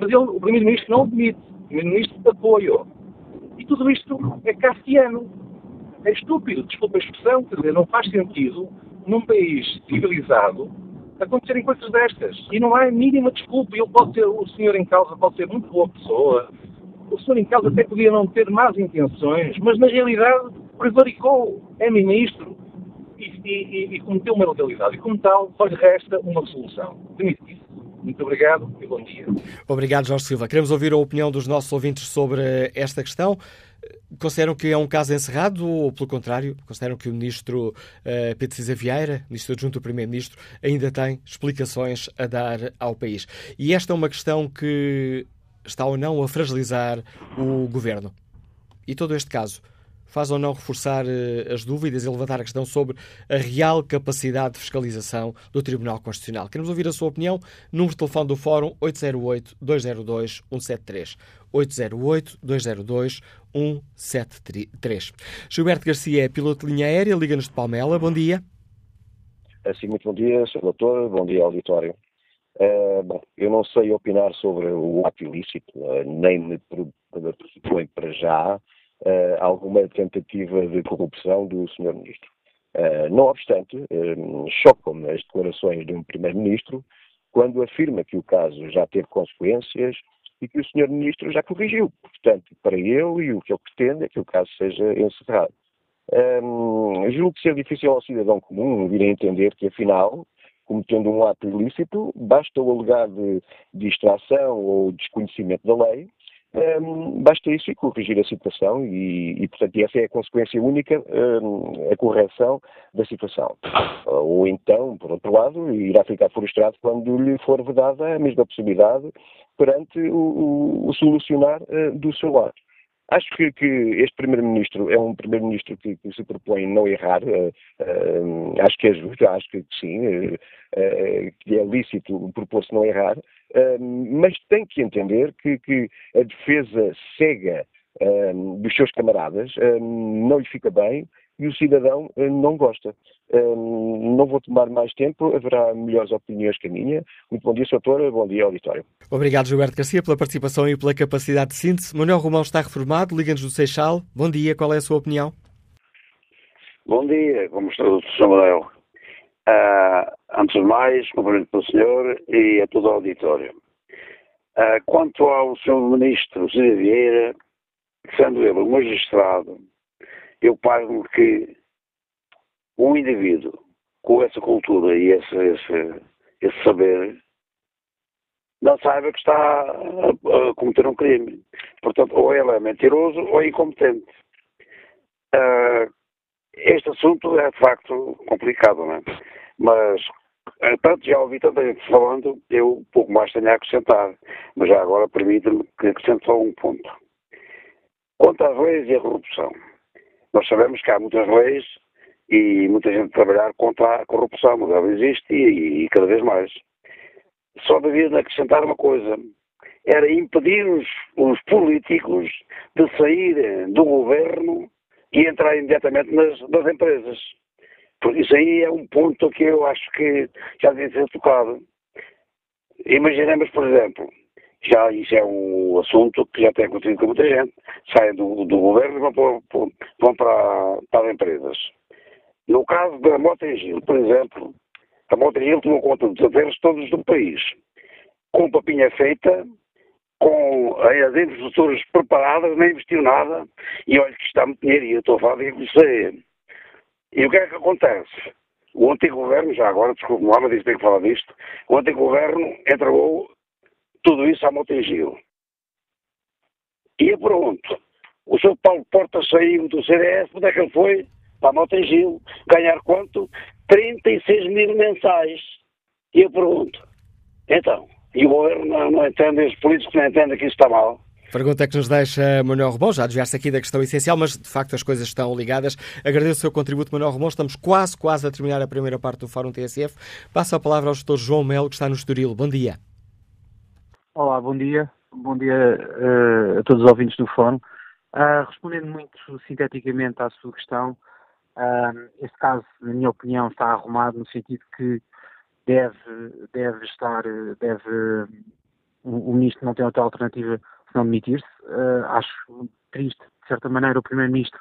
Mas ele, o primeiro-ministro não demite. O primeiro-ministro apoio. E tudo isto é castiano é estúpido, desculpa a expressão, quer dizer, não faz sentido num país civilizado acontecerem coisas destas. E não há a mínima desculpa. Ser, o senhor em causa pode ser muito boa pessoa, o senhor em causa até podia não ter más intenções, mas na realidade prevaricou, é ministro e, e, e cometeu uma ilegalidade. E como tal, só lhe resta uma solução. Demitir. Muito obrigado e bom dia. Obrigado, Jorge Silva. Queremos ouvir a opinião dos nossos ouvintes sobre esta questão. Consideram que é um caso encerrado ou, pelo contrário, consideram que o ministro uh, Pedro Cisa Vieira, ministro adjunto do Primeiro-Ministro, ainda tem explicações a dar ao país? E esta é uma questão que está ou não a fragilizar o governo. E todo este caso faz ou não reforçar uh, as dúvidas e levantar a questão sobre a real capacidade de fiscalização do Tribunal Constitucional. Queremos ouvir a sua opinião. Número de telefone do Fórum 808-202-173. 808-202-173. Gilberto Garcia é piloto de linha aérea, liga-nos de Palmela. Bom dia. Assim, muito bom dia, Sr. Doutor. Bom dia, auditório. Uh, bom, eu não sei opinar sobre o ato ilícito, uh, nem me pressupõe para já uh, alguma tentativa de corrupção do Sr. Ministro. não obstante, chocam-me as declarações de um Primeiro-Ministro quando afirma que o caso já teve consequências e que o Sr. Ministro já corrigiu. Portanto, para ele e o que ele pretende é que o caso seja encerrado. Hum, julgo que ser difícil ao cidadão comum vir a entender que, afinal, cometendo um ato ilícito, basta o alegado de distração ou desconhecimento da lei, basta isso e corrigir a situação e, e, portanto, essa é a consequência única, a correção da situação. Ou então, por outro lado, irá ficar frustrado quando lhe for vedada a mesma possibilidade perante o, o, o solucionar uh, do seu lado. Acho que, que este Primeiro-Ministro é um Primeiro-Ministro que, que, se propõe não errar. Uh, uh, acho que é justo, acho que sim, uh, que é lícito propor-se não errar, mas tem que entender que, que a defesa cega dos seus camaradas não lhe fica bem e o cidadão não gosta. Um, não vou tomar mais tempo, haverá melhores opiniões que a minha. Muito bom dia, Sr. Doutor, bom dia, auditório. Obrigado, Gilberto Garcia, pela participação e pela capacidade de síntese. Manuel Romão está reformado, liga-nos do Seixal. Bom dia, qual é a sua opinião? Bom dia, como está o Sr. Manuel? Uh, antes de mais, cumprimento para o senhor e a todo o auditório. Uh, quanto ao Sr. Ministro Zé Vieira, sendo ele um magistrado, eu pago que um indivíduo com essa cultura e esse, esse, esse saber não saiba que está a, a, cometer um crime. Portanto, ou ele é mentiroso ou é incompetente. Uh, este assunto é de facto complicado, não é? Mas, tanto já ouvi tanta gente falando, eu pouco mais tenho a acrescentar. Mas já agora permita-me que acrescente só um ponto. Quanto às leis e à corrupção, nós sabemos que há muitas leis e muita gente trabalhar contra a corrupção, mas ela existe e, e cada vez mais. Só devia acrescentar uma coisa, era impedir os, os políticos de sair do governo e entrar imediatamente nas, nas empresas. Porque isso aí é um ponto que eu acho que já devia ser tocado. Imaginemos, por exemplo, já isso é um assunto que já tem acontecido com muita gente, saem do, do governo e vão, para, vão para, para as empresas. No caso da Motengil, por exemplo, a Motengil tomou conta dos aterros todos do país, com papinha feita, com as infraestruturas preparadas, nem investiu nada, e olha que está muito dinheiro, e eu estou a falar de você. E o que é que acontece? O antigo governo, já agora, desculpe-me lá, mas tem que falar disto, o antigo governo entregou tudo isso à Motengil. E pronto. O Sr. Paulo Porta saiu do CDS, onde é que ele foi? para Motengil, ganhar quanto? 36 mil mensais. E eu pergunto, então, e o governo não, não entende, os políticos não entendem que isso está mal? Pergunta que nos deixa Manuel Romão, já desviaste aqui da questão essencial, mas de facto as coisas estão ligadas. Agradeço o seu contributo, Manuel Romão. Estamos quase, quase a terminar a primeira parte do Fórum TSF. Passo a palavra ao gestor João Melo, que está no Estoril. Bom dia. Olá, bom dia. Bom dia uh, a todos os ouvintes do Fórum. Uh, respondendo muito sinteticamente à sua questão, uh, este caso, na minha opinião, está arrumado no sentido que deve, deve estar, deve, o, o ministro não tem outra alternativa não demitir-se. Uh, acho triste, de certa maneira, o Primeiro-Ministro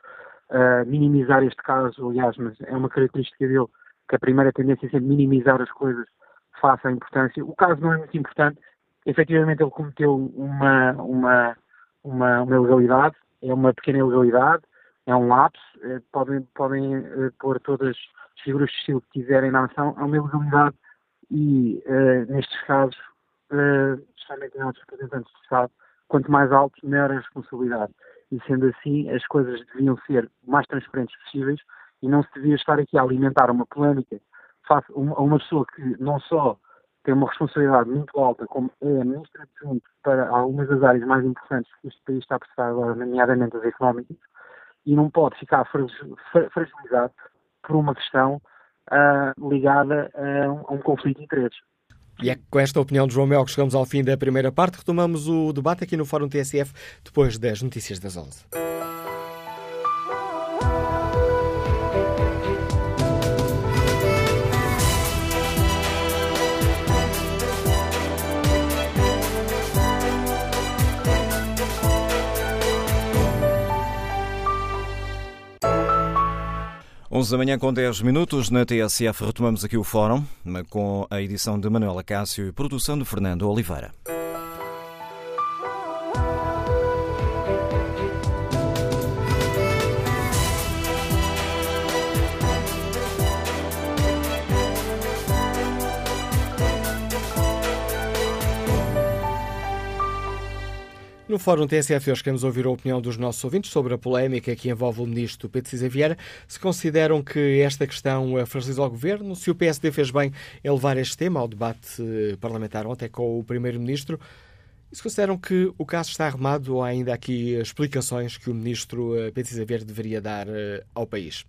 minimizar este caso, aliás, mas é uma característica dele que a primeira tendência é sempre minimizar as coisas face à importância. O caso não é muito importante. Efetivamente, ele cometeu uma, uma, uma, uma ilegalidade, é uma pequena ilegalidade, é um lapso. Uh, podem podem uh, pôr todas as figuras de estilo que quiserem na nação, é uma ilegalidade e, nestes casos, uh, especialmente em outros representantes do Estado, quanto mais alto, maior a responsabilidade. E sendo assim, as coisas deviam ser o mais transparentes possíveis e não se devia estar aqui a alimentar uma polémica face a uma pessoa que não só tem uma responsabilidade muito alta, como é ministra adjunto para algumas das áreas mais importantes que este país está a precisar agora, nomeadamente as económicas, e não pode ficar fragilizado por uma questão uh, ligada a um, a um conflito de interesses. E é com esta opinião de João Mel que chegamos ao fim da primeira parte. Retomamos o debate aqui no Fórum TSF depois das notícias das 11. Onze da manhã com 10 minutos na TSF retomamos aqui o fórum com a edição de Manuela Cássio e produção de Fernando Oliveira. No Fórum TSF hoje queremos ouvir a opinião dos nossos ouvintes sobre a polémica que envolve o ministro Pedro Cisa Vieira. Se consideram que esta questão fragiliza o governo, se o PSD fez bem em levar este tema ao debate parlamentar ontem com o primeiro-ministro, e se consideram que o caso está arrumado ou há ainda aqui explicações que o ministro Pedro Cisa Vieira deveria dar ao país.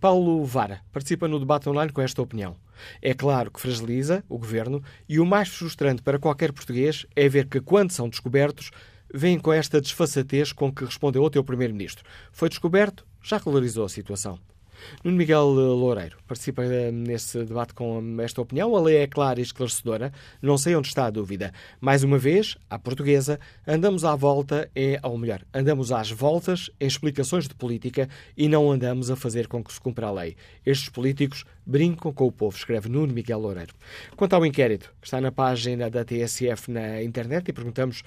Paulo Vara participa no debate online com esta opinião. É claro que fragiliza o governo e o mais frustrante para qualquer português é ver que, quando são descobertos, vêm com esta desfaçatez com que respondeu o teu Primeiro-Ministro. Foi descoberto, já regularizou a situação. Nuno Miguel Loureiro participa eh, nesse debate com esta opinião. A lei é clara e esclarecedora. Não sei onde está a dúvida. Mais uma vez, à portuguesa, andamos à volta, é, ou melhor, andamos às voltas em explicações de política e não andamos a fazer com que se cumpra a lei. Estes políticos brincam com o povo, escreve Nuno Miguel Loureiro. Quanto ao inquérito, que está na página da TSF na internet, e perguntamos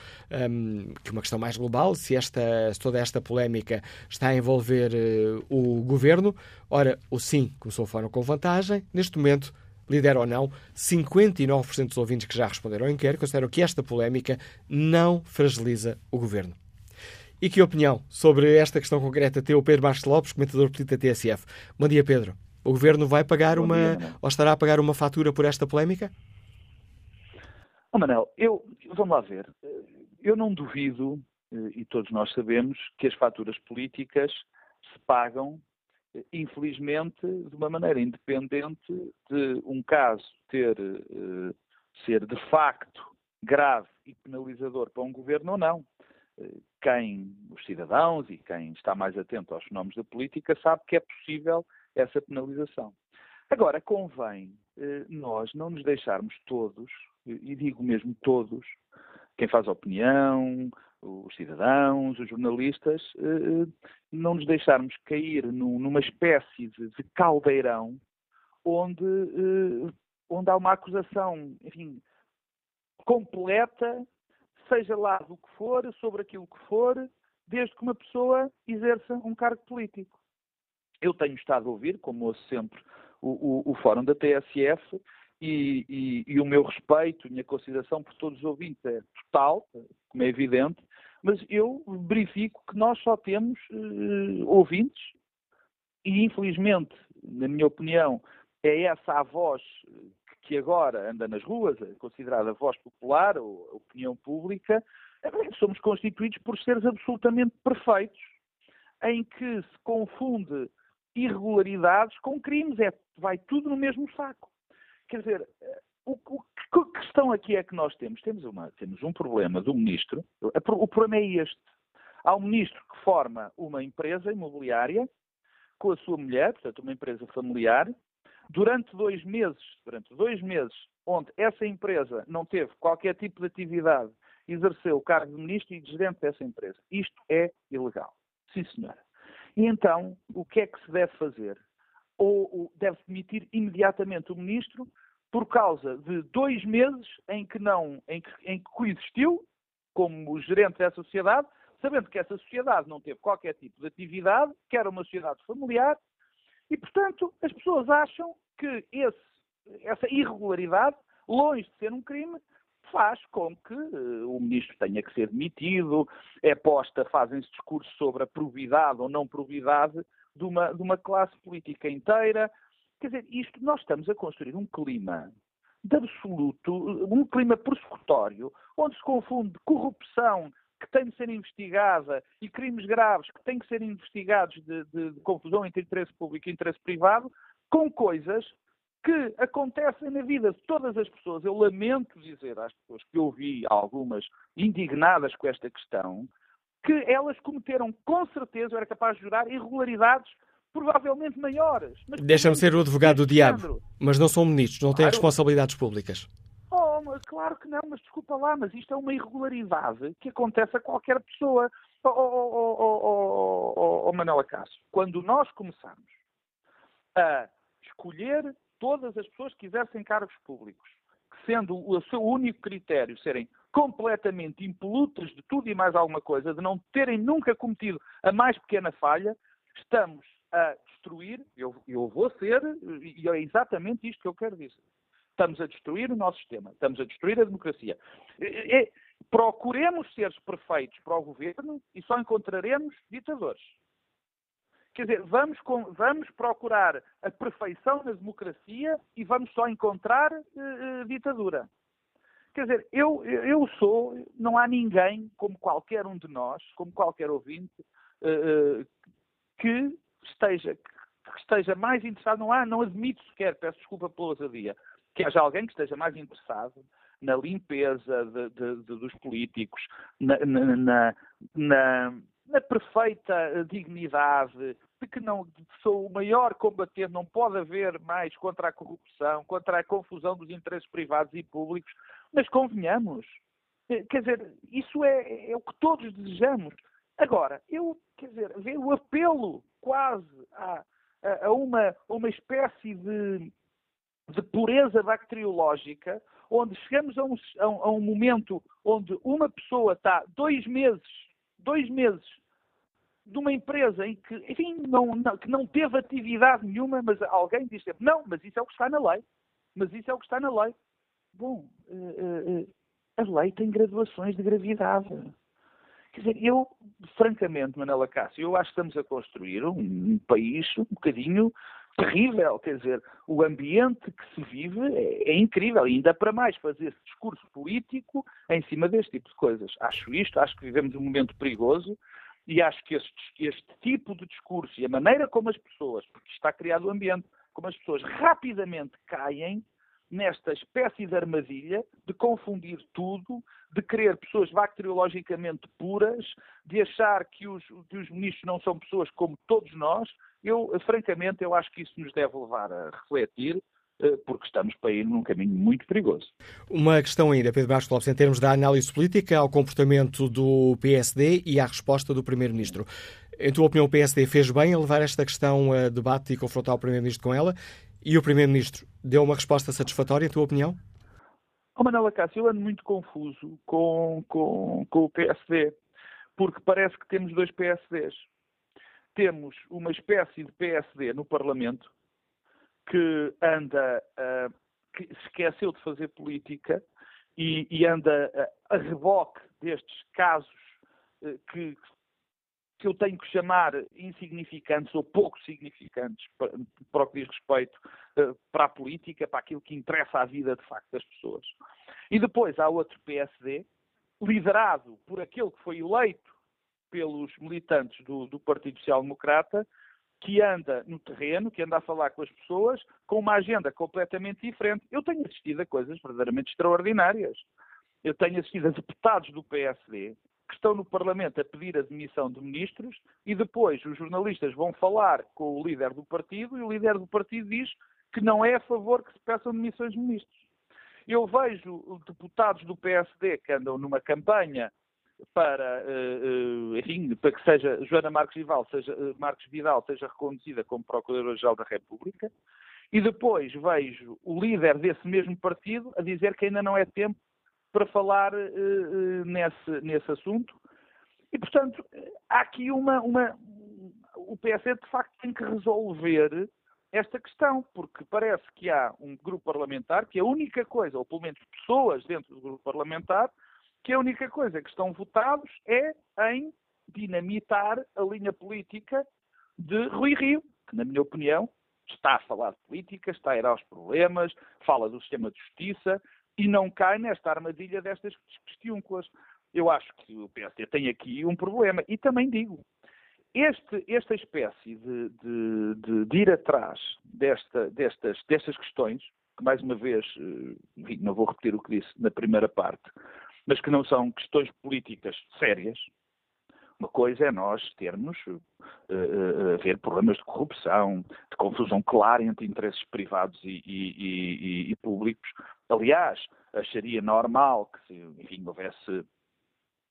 um, que uma questão mais global, se, esta, se toda esta polémica está a envolver uh, o governo. Ora, o sim começou fora com vantagem. Neste momento, lidera ou não, 59% dos ouvintes que já responderam ao inquérito consideram que esta polémica não fragiliza o governo. E que opinião sobre esta questão concreta tem o Pedro Bastos Lopes, comentador político da TSF? Bom dia, Pedro. O governo vai pagar Bom uma. Dia, ou estará a pagar uma fatura por esta polémica? Oh, Manel, eu, vamos lá ver. Eu não duvido, eh, e todos nós sabemos, que as faturas políticas se pagam, eh, infelizmente, de uma maneira independente de um caso ter, eh, ser de facto grave e penalizador para um governo ou não. Quem, os cidadãos e quem está mais atento aos fenómenos da política, sabe que é possível essa penalização. Agora, convém eh, nós não nos deixarmos todos, e digo mesmo todos, quem faz opinião, os cidadãos, os jornalistas, eh, não nos deixarmos cair numa espécie de caldeirão onde, eh, onde há uma acusação, enfim, completa, seja lá do que for, sobre aquilo que for, desde que uma pessoa exerça um cargo político. Eu tenho estado a ouvir, como ouço sempre, o, o, o fórum da TSF e, e, e, o meu respeito, minha consideração por todos os ouvintes é total, como é evidente, mas eu verifico que nós só temos uh, ouvintes e infelizmente, na minha opinião, é essa a voz que agora anda nas ruas, considerada voz popular ou opinião pública, somos constituídos por seres absolutamente perfeitos, em que se confunde irregularidades com crimes, é, vai tudo no mesmo saco. Quer dizer, o, o, a questão aqui é que nós temos, temos, uma, temos um problema do ministro, o problema é este. Há um ministro que forma uma empresa imobiliária com a sua mulher, portanto uma empresa familiar, durante dois meses, durante dois meses, onde essa empresa não teve qualquer tipo de atividade, exerceu o cargo de ministro e de gerente dessa empresa. Isto é ilegal. Sim, senhora. E então, o que é que se deve fazer? Ou deve-se demitir imediatamente o ministro por causa de dois meses em que não, em que, em que coexistiu como gerente dessa sociedade, sabendo que essa sociedade não teve qualquer tipo de atividade, que era uma sociedade familiar, e, portanto, as pessoas acham que esse, essa irregularidade, longe de ser um crime, faz com que uh, o ministro tenha que ser demitido, é posta, fazem-se discursos sobre a probidade ou não probidade de uma, de uma classe política inteira. Quer dizer, isto, nós estamos a construir um clima de absoluto, um clima persecutório, onde se confunde corrupção que tem de ser investigada e crimes graves que têm que ser investigados de, de, de confusão entre interesse público e interesse privado, com coisas que acontecem na vida de todas as pessoas. Eu lamento dizer às pessoas que ouvi algumas indignadas com esta questão, que elas cometeram com certeza, eu era capaz de jurar, irregularidades provavelmente maiores. Deixa-me ser o advogado do diabo, mas não são ministros, não têm claro. responsabilidades públicas. Oh, claro que não, mas desculpa lá, mas isto é uma irregularidade que acontece a qualquer pessoa. Oh, oh, oh, oh, oh Manuela Cássio, quando nós começamos a escolher todas as pessoas que exercem cargos públicos, sendo o seu único critério serem completamente impolutas de tudo e mais alguma coisa, de não terem nunca cometido a mais pequena falha, estamos a destruir, eu, eu vou ser, e é exatamente isto que eu quero dizer Estamos a destruir o nosso sistema, estamos a destruir a democracia. E, procuremos seres perfeitos para o governo e só encontraremos ditadores. Quer dizer, vamos, com, vamos procurar a perfeição da democracia e vamos só encontrar uh, uh, ditadura. Quer dizer, eu, eu sou, não há ninguém, como qualquer um de nós, como qualquer ouvinte, uh, que, esteja, que esteja mais interessado, não há, não admito sequer, peço desculpa pela ousadia, que haja alguém que esteja mais interessado na limpeza de, de, de, dos políticos, na, na, na, na, perfeita dignidade, de que não sou o maior combatente, não pode haver mais contra a corrupção, contra a confusão dos interesses privados e públicos, mas convenhamos. Eh, quer dizer, isso é, é o que todos desejamos. Agora, eu, quer dizer, vejo o apelo quase a, a, a uma, uma espécie de de pureza bacteriológica, onde chegamos a um, a um, momento onde uma pessoa está dois meses, dois meses, de uma empresa em que, enfim, não, não, que não teve atividade nenhuma, mas alguém diz sempre, não, mas isso é o que está na lei. Mas isso é o que está na lei. Bom, uh, uh, a lei tem graduações de gravidade. Quer dizer, eu, francamente, Manela Cássio, eu acho que estamos a construir um, um país um bocadinho terrível, quer dizer, o ambiente que se vive é, é incrível, e ainda para mais fazer esse discurso político em cima deste tipo de coisas. Acho isto, acho que vivemos um momento perigoso e acho que este, este tipo de discurso e a maneira como as pessoas, porque está criado o ambiente, como as pessoas rapidamente caem nesta espécie de armadilha de confundir tudo, de querer pessoas bacteriologicamente puras, de achar que os, que os ministros não são pessoas como todos nós, eu, francamente, eu acho que isso nos deve levar a refletir porque estamos para ir num caminho muito perigoso. Uma questão ainda, Pedro Bastos Lopes, em termos da análise política ao comportamento do PSD e à resposta do Primeiro-Ministro. Em tua opinião, o PSD fez bem a levar esta questão a debate e confrontar o Primeiro-Ministro com ela? E o Primeiro-Ministro deu uma resposta satisfatória, em tua opinião? Oh, Manuela Cássio, eu ando muito confuso com, com, com o PSD, porque parece que temos dois PSDs temos uma espécie de PSD no Parlamento que anda, uh, que esqueceu de fazer política e, e anda uh, a reboque destes casos uh, que que eu tenho que chamar insignificantes ou pouco significantes para, para o que diz respeito para a política, para aquilo que interessa à vida de facto das pessoas. E depois há outro PSD, liderado por aquele que foi eleito pelos militantes do, do Partido Social Democrata, que anda no terreno, que anda a falar com as pessoas, com uma agenda completamente diferente. Eu tenho assistido a coisas verdadeiramente extraordinárias. Eu tenho assistido a deputados do PSD que estão no Parlamento a pedir a demissão de ministros e depois os jornalistas vão falar com o líder do partido e o líder do partido diz que não é a favor que se peçam demissões de ministros. Eu vejo deputados do PSD que andam numa campanha para, eh, eh, enfim, para que seja Joana Marques Vidal seja, eh, Marques Vidal seja reconduzida como Procuradora-Geral da República, e depois vejo o líder desse mesmo partido a dizer que ainda não é tempo para falar nesse, nesse assunto. E, portanto, há aqui uma, uma. O PSD, de facto, tem que resolver esta questão, porque parece que há um grupo parlamentar que a única coisa, ou pelo menos pessoas dentro do grupo parlamentar, que a única coisa que estão votados é em dinamitar a linha política de Rui Rio, que, na minha opinião, está a falar de política, está a ir aos problemas, fala do sistema de justiça e não cai nesta armadilha destas questiúnculas. Eu acho que o PSD tem aqui um problema. E também digo, este, esta espécie de, de, de, de ir atrás desta, destas, destas questões, que mais uma vez, eh, não vou repetir o que disse na primeira parte, mas que não são questões políticas sérias. Uma coisa é nós termos, uh, uh, haver problemas de corrupção, de confusão clara entre interesses privados e, e, e, e públicos. Aliás, acharia normal que, se, enfim, houvesse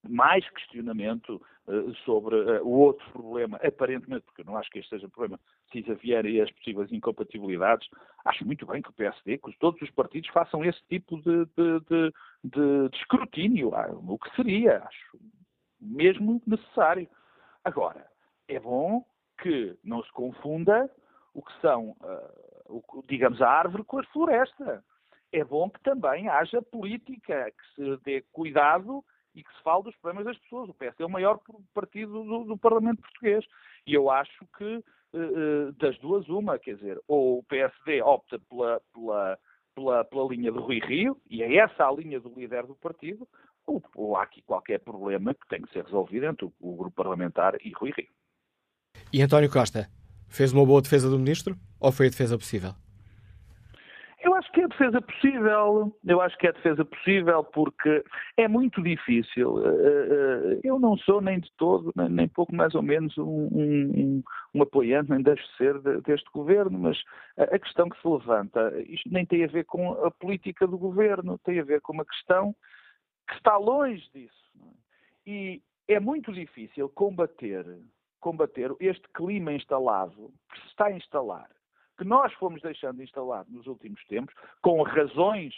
mais questionamento uh, sobre uh, o outro problema, aparentemente, porque eu não acho que este seja o problema, Cisa Vieira e as possíveis incompatibilidades, acho muito bem que o PSD, que todos os partidos façam esse tipo de, de, de, de, de escrutínio, ah, o que seria, acho mesmo necessário. Agora, é bom que não se confunda o que são, o, digamos, a árvore com a floresta. É bom que também haja política, que se dê cuidado e que se fale dos problemas das pessoas. O PS é o maior partido do, do Parlamento português. E eu acho que uh, das duas, uma, quer dizer, ou o PSD opta pela, pela, pela, pela linha de Rui Rio, e é essa a linha do líder do partido, ou, ou há aqui qualquer problema que tem que ser resolvido entre o, o grupo parlamentar e Rui Rio. E António Costa, fez uma boa defesa do ministro ou foi a defesa possível? Acho que é a defesa possível, eu acho que é a defesa possível porque é muito difícil. Eh, eh, eu não sou nem de todo, nem pouco mais ou menos um, um, um apoiante, nem deixo de ser deste governo, mas a questão que se levanta, isto nem tem a ver com a política do governo, tem a ver com uma questão que está longe disso. É? E é muito difícil combater, combater este clima instalado, que se está a instalar que nós fomos deixando instalado nos últimos tempos, com razões,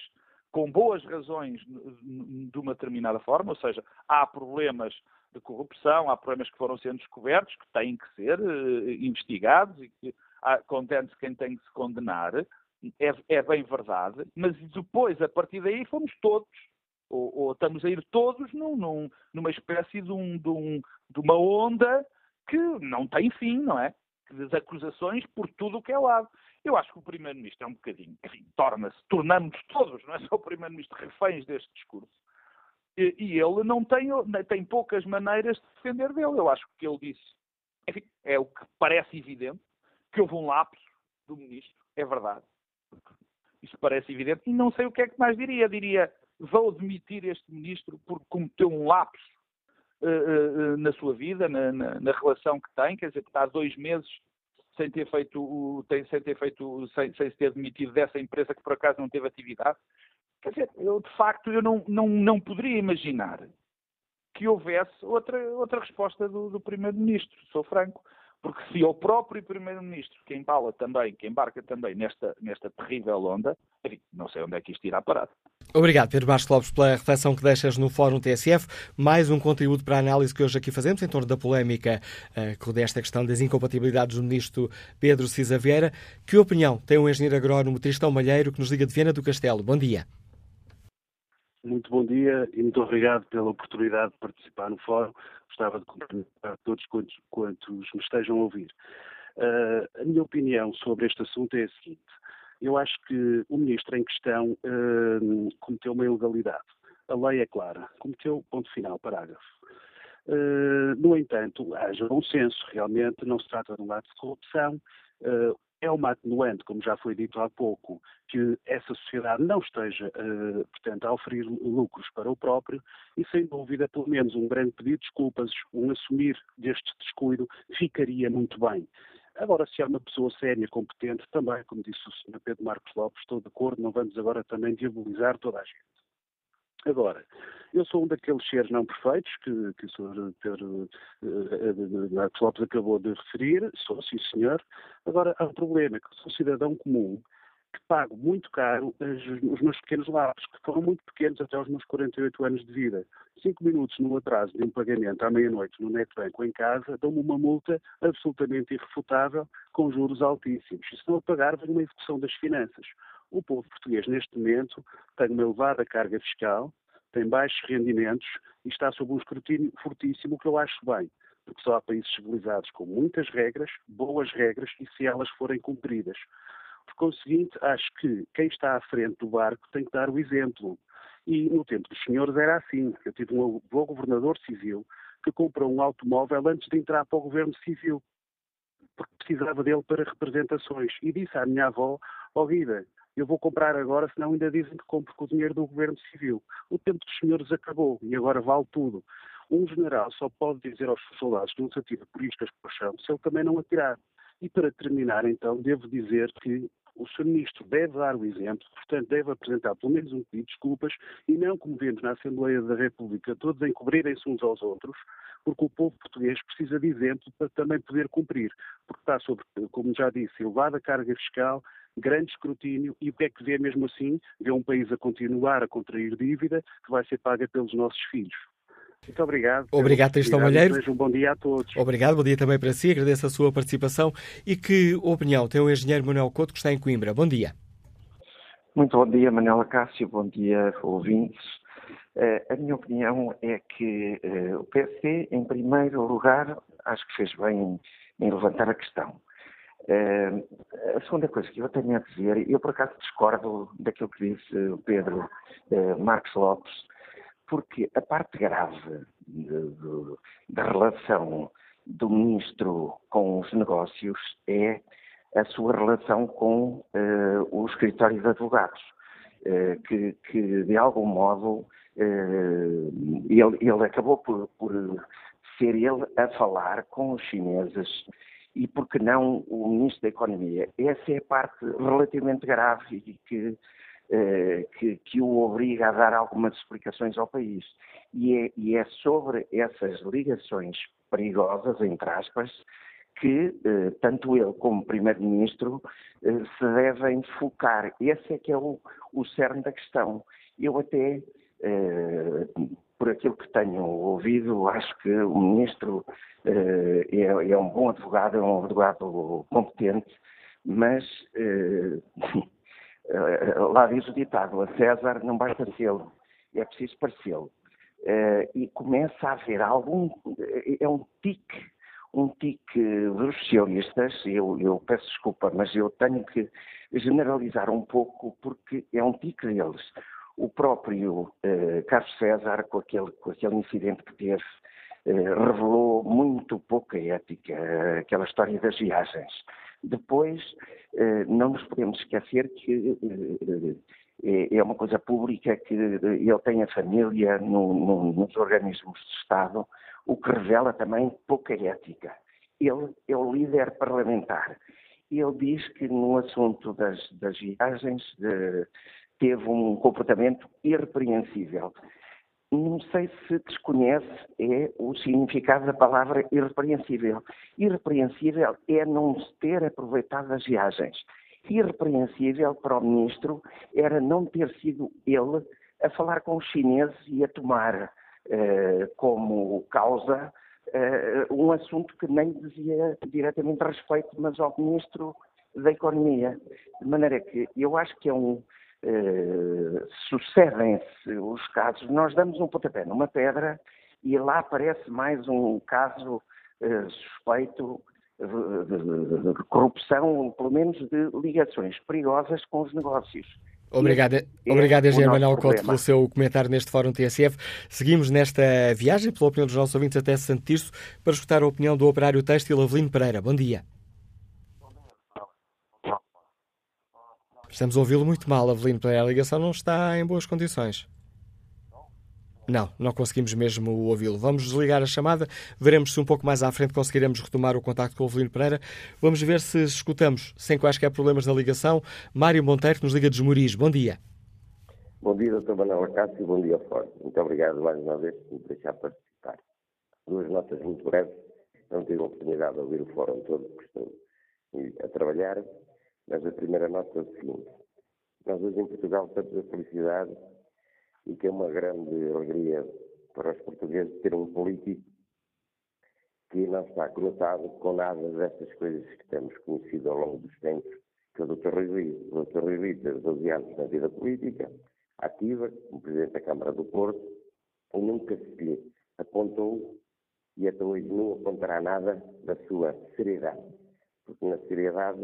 com boas razões de uma determinada forma, ou seja, há problemas de corrupção, há problemas que foram sendo descobertos, que têm que ser uh, investigados e que condena-se quem tem que se condenar, é, é, bem verdade, mas depois, a partir daí, fomos todos, ou, ou estamos a ir todos num, num, numa espécie de, um, de, um, de uma onda que não tem fim, não é? Das acusações por tudo o que é lado. Eu acho que o Primeiro-Ministro é um bocadinho, enfim, torna-se, tornamos todos, não é só o Primeiro-Ministro, reféns deste discurso. E, e, ele não tem, tem poucas maneiras de defender dele. Eu acho que ele disse, enfim, é o que parece evidente, que houve um lapso do Ministro, é verdade. Isso parece evidente. E não sei o que é que mais diria. Diria, vou demitir este Ministro porque cometeu um lapso na sua vida, na, na, na, relação que tem, quer dizer, que está há dois meses sem ter feito, sem ter feito, sem, sem se ter demitido dessa empresa que por acaso não teve atividade. Quer dizer, eu de facto eu não, não, não poderia imaginar que houvesse outra, outra resposta do, do Primeiro-Ministro, sou franco. Porque se o próprio Primeiro-Ministro, que embala também, que embarca também nesta, nesta terrível onda, enfim, não sei onde é que isto irá parar. Obrigado, Pedro Bastos Lopes, pela reflexão que deixas no Fórum TSF. Mais um conteúdo para a análise que hoje aqui fazemos em torno da polémica uh, desta questão das incompatibilidades do ministro Pedro Cisa Vieira. Que opinião tem o engenheiro agrónomo Tristão Malheiro, que nos liga de Viena do Castelo? Bom dia. Muito bom dia e muito obrigado pela oportunidade de participar no fórum. Gostava de cumprimentar todos quantos, quantos me estejam a ouvir. Uh, a minha opinião sobre este assunto é a seguinte. Eu acho que o ministro em questão uh, cometeu uma ilegalidade. A lei é clara. Cometeu ponto final, parágrafo. Uh, no entanto, haja bom senso. Realmente não se trata de um ato de corrupção. É uma atenuante, como já foi dito há pouco, que essa sociedade não esteja, uh, portanto, a oferir lucros para o próprio e, sem dúvida, pelo menos um grande pedido de desculpas, um assumir deste descuido, ficaria muito bem. Agora, se há uma pessoa séria, competente, também, como disse o Sr. Pedro Marcos Lopes, estou de acordo, não vamos agora também diabolizar toda a gente. Agora, eu sou um daqueles seres não perfeitos que, que o Sr. Pedro uh, Marcos Lopes acabou de referir, sou sim senhor. Agora, há um problema, que sou cidadão comum, que pago muito caro os meus pequenos lápis, que foram muito pequenos até aos meus 48 anos de vida. Cinco minutos no atraso de um pagamento à meia-noite no NetBank ou em casa dão-me uma multa absolutamente irrefutável com juros altíssimos. E se não a pagar, vem uma execução das finanças. O povo português, neste momento, tem uma elevada carga fiscal, tem baixos rendimentos e está sob um escrutínio fortíssimo, que eu acho bem, porque só há países civilizados com muitas regras, boas regras, e se elas forem cumpridas. Por conseguinte, acho que quem está à frente do barco tem que dar o exemplo. E no tempo dos senhores era assim. Eu tive um avô governador civil que comprou um automóvel antes de entrar para o governo civil, porque precisava dele para representações. E disse à minha avó, ó oh, eu vou comprar agora, senão ainda dizem que compro com o dinheiro do governo civil. O tempo dos senhores acabou e agora vale tudo. Um general só pode dizer aos soldados que não se atira por iscas para o chão se ele também não atirar. E para terminar, então, devo dizer que o Sr. Ministro deve dar o exemplo, portanto, deve apresentar pelo menos um pedido de desculpas e não, como vemos na Assembleia da República, todos encobrirem-se uns aos outros, porque o povo português precisa de exemplo para também poder cumprir, porque está sobre, como já disse, elevada carga fiscal, grande escrutínio e o que é que vê mesmo assim? Vê um país a continuar a contrair dívida que vai ser paga pelos nossos filhos. Muito obrigado. Obrigado, Tristão Malheiro. Um bom dia a todos. Obrigado, bom dia também para si. Agradeço a sua participação. E que opinião tem o engenheiro Manuel Couto, que está em Coimbra? Bom dia. Muito bom dia, Manuela Cássio. Bom dia, ouvintes. Uh, a minha opinião é que uh, o PSD, em primeiro lugar, acho que fez bem em, em levantar a questão. Uh, a segunda coisa que eu tenho a dizer, eu por acaso discordo daquilo que disse o Pedro Marcos Lopes, porque a parte grave da relação do ministro com os negócios é a sua relação com uh, o escritório de advogados, uh, que, que, de algum modo uh, ele, ele, acabou por, por, ser ele a falar com os chineses e porque não o ministro da Economia. Essa é a parte relativamente grave e que eh, que, que, o obriga a dar algumas explicações ao país. E é, e é sobre essas ligações perigosas, entre aspas, que eh, tanto ele como Primeiro-Ministro eh, se devem focar. Esse é que é o, o cerne da questão. Eu até, eh, por aquilo que tenho ouvido, acho que o Ministro eh, é, é, um bom advogado, é um advogado competente, mas Eh, *laughs* lá diz o ditado, a César não basta sê-lo, é preciso parecê-lo. E começa a haver algum, é um tique, um tique dos socialistas, eu, eu peço desculpa, mas eu tenho que generalizar um pouco porque é um tique deles. O próprio uh, Carlos César, com aquele, com aquele incidente que teve, uh, revelou muito pouca ética, aquela história das viagens. Depois, eh, não nos podemos esquecer que eh, eh, é uma coisa pública que ele tem a família no, no, nos organismos de Estado, o que revela também pouca ética. Ele é o líder parlamentar. Ele diz que no assunto das, das viagens de, teve um comportamento irrepreensível não sei se desconhece é o significado da palavra irrepreensível. Irrepreensível é não ter aproveitado as viagens. Irrepreensível para o ministro era não ter sido ele a falar com os chineses e a tomar eh, como causa eh, um assunto que nem dizia diretamente respeito, mas ao ministro da Economia. De maneira que eu acho que é um, eh, sucedem-se os casos, nós damos um pontapé numa pedra e lá aparece mais um caso eh, suspeito de, de, de, corrupção, pelo menos de ligações perigosas com os negócios. Obrigado, é obrigado Engenheiro Manuel Couto, pelo seu comentário neste Fórum TSF. Seguimos nesta viagem, pela opinião dos nossos ouvintes até Santo Tirso, para escutar a opinião do operário têxtil Avelino Pereira. Bom dia. Estamos a ouvi-lo muito mal, Avelino. A ligação não está em boas condições. Não, não conseguimos mesmo ouvi-lo. Vamos desligar a chamada, veremos se um pouco mais à frente conseguiremos retomar o contacto com o Avelino Pereira. Vamos ver se escutamos, sem quaisquer problemas na ligação, Mário Monteiro, que nos liga de Esmoriz. Bom dia. Bom dia, Dr. Manuel Acácio, bom dia, Ford. Muito obrigado mais uma vez por me deixar participar. Duas notas muito breves. Não tive a oportunidade de ouvir o fórum todo, porque estou a trabalhar, mas a primeira nota é o seguinte. Nós hoje em Portugal temos a felicidade e que é uma grande alegria para os portugueses ter um político que não está conectado com nada destas coisas que temos conhecido ao longo dos tempos, que é o Dr. Rui. O Dr. Rui teve 12 anos na vida política, ativa, como Presidente da Câmara do Porto, e nunca se lhe apontou e até hoje não apontará nada da sua seriedade. Porque na seriedade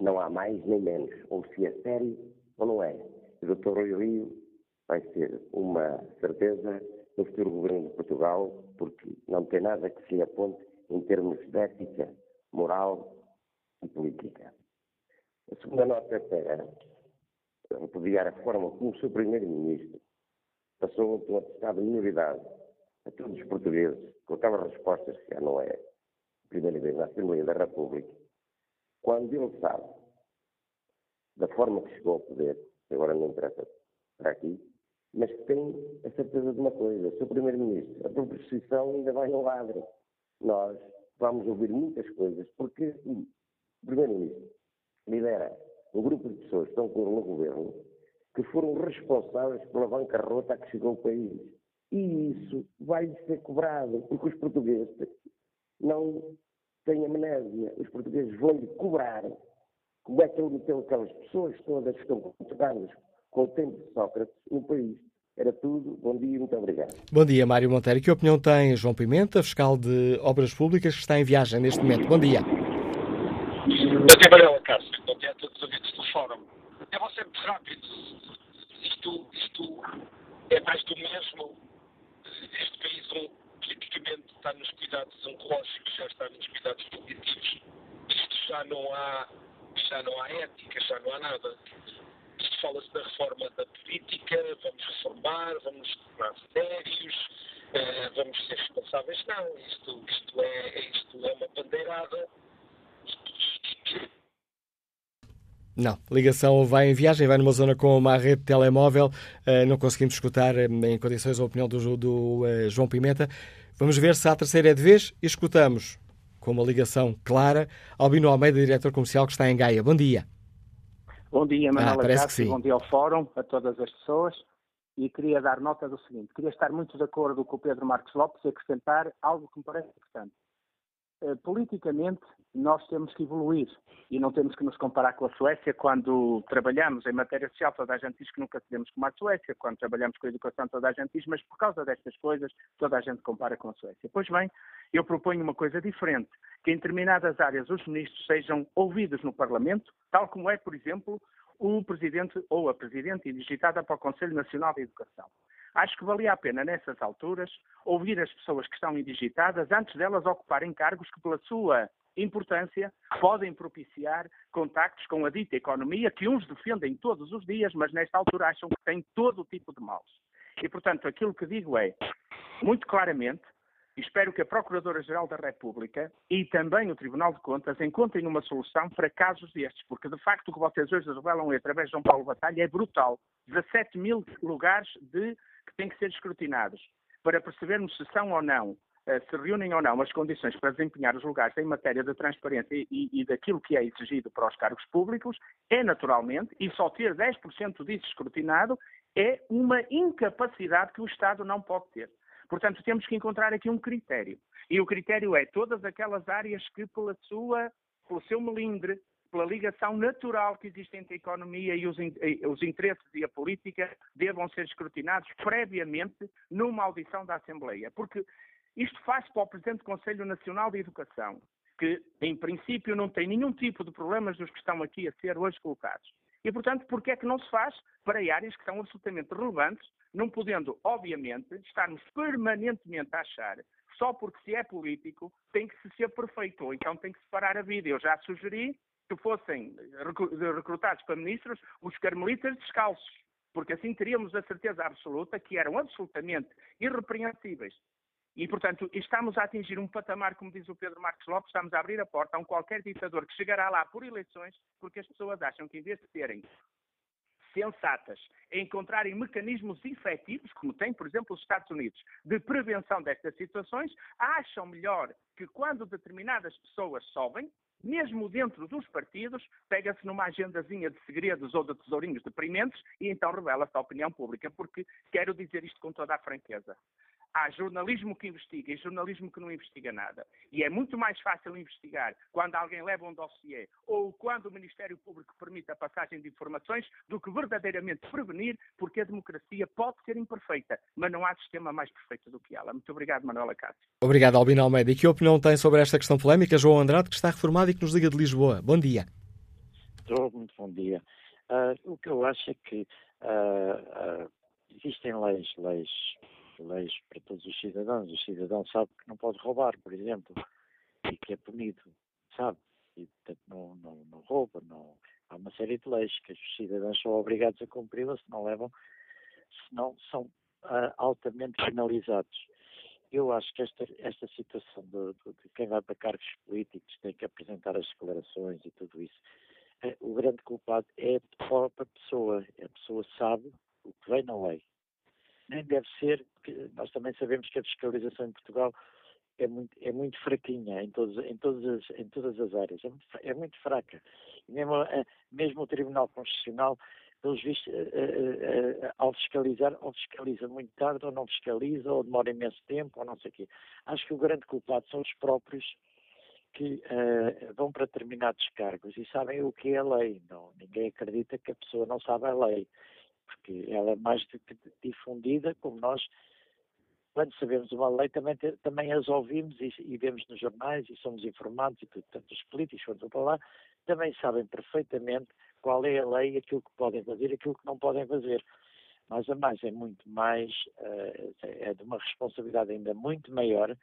não há mais nem menos. Ou se é sério ou não é. O Dr. Rui Rio vai ser uma certeza no futuro governo de Portugal, porque não tem nada que se aponte em termos de ética, moral e política. A segunda nota é para repudiar a forma como o seu Primeiro-Ministro passou um atestado de minoridade a todos os portugueses, com aquelas respostas que já não é a primeira vez na Assembleia da República, quando ele sabe da forma que chegou ao poder, agora não interessa para aqui, mas tem a certeza de uma coisa, Sr. Primeiro-Ministro, a proposição ainda vai ao ladro. Nós vamos ouvir muitas coisas, porque o Primeiro-Ministro lidera um grupo de pessoas que estão com no governo que foram responsáveis pela bancarrota a que chegou o país. E isso vai ser cobrado, porque os portugueses não têm amnésia. Os portugueses vão-lhe cobrar como é que ele meteu aquelas pessoas todas que estão contadas com o tempo de Sócrates no país. Era tudo. Bom dia e muito obrigado. Bom dia, Mário Monteiro. Que opinião tem João Pimenta, fiscal de Obras Públicas, que está em viagem neste momento? Bom dia. Bom dia, Manuela Cássio. Bom dia a todos os ouvintes do Fórum. Eu vou ser muito rápido. Isto, isto é mais do mesmo. Este país, politicamente, está nos cuidados oncológicos, já está nos cuidados políticos. Isto já não há, já não há ética, já não há nada fala-se da reforma da política, vamos reformar, vamos tornar sérios, uh, vamos ser responsáveis. Não, isto, isto, é, isto é uma bandeirada. Não, ligação vai em viagem, vai numa zona com uma rede de telemóvel, uh, não conseguimos escutar uh, em condições a opinião do, do João Pimenta. Vamos ver se a terceira é de vez e escutamos, com uma ligação clara, Albino Almeida, diretor comercial que está em Gaia. Bom dia. Bom dia, Manuela ah, Cássio, bom dia ao Fórum, a todas as pessoas. E queria dar nota do seguinte: queria estar muito de acordo com o Pedro Marcos Lopes e acrescentar algo que me parece importante. Uh, politicamente, nós temos que evoluir e não temos que nos comparar com a Suécia quando trabalhamos em matéria social. Toda a gente diz que nunca seremos como a Suécia, quando trabalhamos com a educação, toda a gente diz, mas por causa destas coisas, toda a gente compara com a Suécia. Pois bem, eu proponho uma coisa diferente, que em determinadas áreas os ministros sejam ouvidos no Parlamento, tal como é, por exemplo, o presidente ou a presidente digitada para o Conselho Nacional de Educação. Acho que valia a pena, nessas alturas, ouvir as pessoas que estão indigitadas antes delas ocuparem cargos que, pela sua importância, podem propiciar contactos com a dita economia, que uns defendem todos os dias, mas nesta altura acham que têm todo o tipo de maus. E, portanto, aquilo que digo é, muito claramente, espero que a Procuradora-Geral da República e também o Tribunal de Contas encontrem uma solução para casos destes, porque de facto o que vocês hoje revelam através de João Paulo Batalha é brutal. 17 mil lugares de, que têm que ser escrutinados para percebermos se são ou não eh, se reúnem ou não as condições para desempenhar os lugares em matéria de transparência e, e, daquilo que é exigido para os cargos públicos, é naturalmente, e só ter 10% disso escrutinado, é uma incapacidade que o Estado não pode ter. Portanto, temos que encontrar aqui um critério. E o critério é todas aquelas áreas que, pela sua, pelo seu melindre, pela ligação natural que existe entre a economia e os, os interesses e a política, devam ser escrutinados previamente numa audição da Assembleia. Porque isto faz para o Presidente do Conselho Nacional de Educação, que, em princípio, não tem nenhum tipo de problemas dos que estão aqui a ser hoje colocados. E, portanto, por que é que não se faz para áreas que são absolutamente relevantes, não podendo, obviamente, estarmos permanentemente a achar só porque se é político tem que se ser perfeito, ou então tem que se parar a vida. Eu já sugeri que fossem recrutados para ministros os carmelitas descalços, porque assim teríamos a certeza absoluta que eram absolutamente irrepreensíveis. E, portanto, estamos a atingir um patamar, como diz o Pedro Marcos Lopes, estamos a abrir a porta a um qualquer ditador que chegará lá por eleições, porque as pessoas acham que, em vez de serem sensatas, encontrarem mecanismos efetivos, como tem, por exemplo, os Estados Unidos, de prevenção destas situações, acham melhor que quando determinadas pessoas sobem, mesmo dentro dos partidos, pega-se numa agendazinha de segredos ou de tesourinhos deprimentes e então revela-se à opinião pública, porque quero dizer isto com toda a franqueza. Há jornalismo que investiga e jornalismo que não investiga nada. E é muito mais fácil investigar quando alguém leva um dossiê ou quando o Ministério Público permite a passagem de informações do que verdadeiramente prevenir, porque a democracia pode ser imperfeita, mas não há sistema mais perfeito do que ela. Muito obrigado, Manuela Cássio. Obrigado, Albino Almeida. E que opinião tem sobre esta questão polémica, João Andrade, que está reformado e que nos liga de Lisboa? Bom dia. Estou, muito bom dia. Uh, o que eu acho é que uh, uh, existem leis, leis leis para todos os cidadãos. O cidadão sabe que não pode roubar, por exemplo, e que é punido, sabe? E, portanto, não, não, não rouba, não... Há uma série de leis que os cidadãos são obrigados a cumpri-las, se não levam, senão são uh, altamente penalizados. Eu acho que esta, esta situação de, de, quem vai para cargos políticos tem que apresentar as declarações e tudo isso. É, o grande culpado é a própria pessoa. A pessoa sabe o que vem na lei nem deve ser, nós também sabemos que a fiscalização em Portugal é muito, é muito fraquinha em, em, todas as, em todas as áreas, é muito, é muito fraca. E mesmo, eh, mesmo o Tribunal Constitucional, pelos vistos, uh, uh, uh, ao fiscalizar, ou fiscaliza muito tarde, ou não fiscaliza, ou demora imenso tempo, ou não sei o quê. Acho que o grande culpado são os próprios que vão para determinados cargos e sabem o que é a lei. Não, ninguém acredita que a pessoa não sabe a lei porque ela é mais difundida, como nós, quando sabemos uma lei, também, também as ouvimos e, e, vemos nos jornais e somos informados, e portanto os políticos, quando vão para lá, também sabem perfeitamente qual é a lei, aquilo que podem fazer aquilo que não podem fazer. Mas a mais é muito mais, uh, é de uma responsabilidade ainda muito maior uh,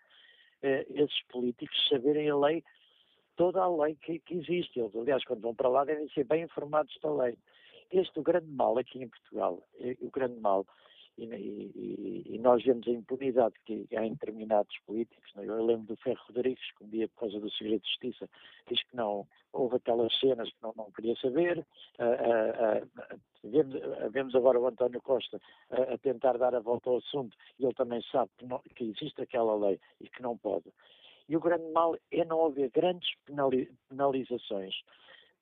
esses políticos saberem a lei, toda a lei que, que existe. Eles, aliás, quando vão para lá, devem ser bem informados da lei. Este, o grande mal aqui em Portugal, é, o grande mal, e, e, e, nós vemos a impunidade que há em determinados políticos. É? Eu lembro do Ferro Rodrigues, que um dia, por causa do segredo de justiça, diz que não houve aquelas cenas que não, não queria saber. Uh, uh, uh, vemos, vemos, agora o António Costa a tentar dar a volta ao assunto e ele também sabe que, não, que existe aquela lei e que não pode. E o grande mal é não haver grandes penalizações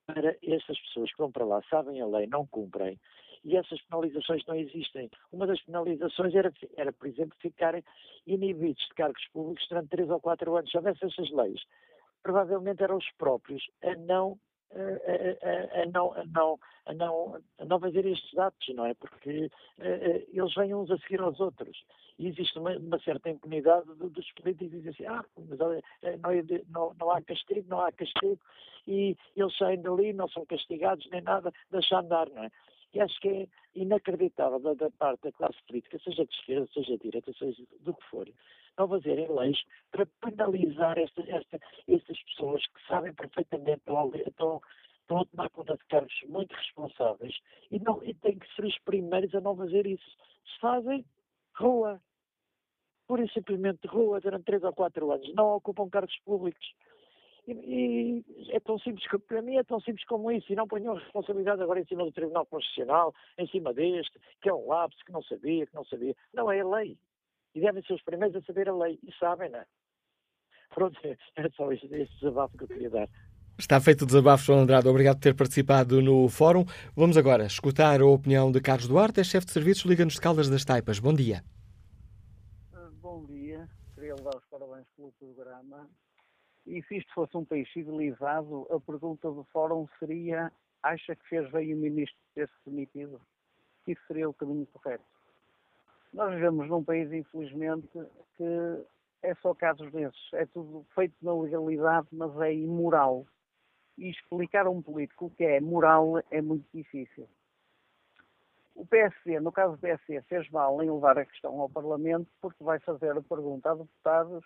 para essas pessoas que vão para lá, sabem a lei, não cumprem, e essas penalizações não existem. Uma das penalizações era, era por exemplo, ficarem inibidos de cargos públicos durante três ou quatro anos. Se houvesse essas leis, provavelmente eram os próprios a não a, a, a, não, a, não, a, não, a não fazer estes atos, não é? Porque eles vêm uns a seguir aos outros. E existe uma, uma certa impunidade dos políticos dizem assim, ah, mas eh, não, não, não, há castigo, não há castigo, e eles saem dali, não são castigados nem nada, deixam andar, não é? E acho que é inacreditável da, da parte da classe política, seja de esquerda, seja de direita, seja do que for, não fazerem leis para penalizar esta, esta, estas pessoas que sabem perfeitamente, estão, estão, estão a tomar conta de cargos muito responsáveis e, não, e têm que ser os primeiros a não fazer isso. Se fazem, rua. Pura e simplesmente rua durante três ou quatro anos. Não ocupam cargos públicos. E, e, é tão simples, para mim é tão simples como isso, e não ponham responsabilidade agora em cima do Tribunal Constitucional, em cima deste, que é um lapso, que não sabia, que não sabia. Não, é a lei. E devem ser os primeiros a saber a lei. E sabem, não é? Pronto, *laughs* é só este, este desabafo que eu queria dar. Está feito o desabafo, João Andrade. Obrigado por ter participado no fórum. Vamos agora escutar a opinião de Carlos Duarte, é chefe de serviços Liga-nos de Caldas das Taipas. Bom dia. Bom dia. Queria levar os parabéns pelo programa. E se isto fosse um país civilizado, a pergunta do fórum seria: acha que fez bem o ministro ter-se demitido? Isso seria o caminho correto. Nós vivemos num país, infelizmente, que é só casos desses. É tudo feito na legalidade, mas é imoral. E explicar a um político o que é moral é muito difícil. O PSD, no caso do PSD, fez mal em levar a questão ao Parlamento porque vai fazer a pergunta a deputados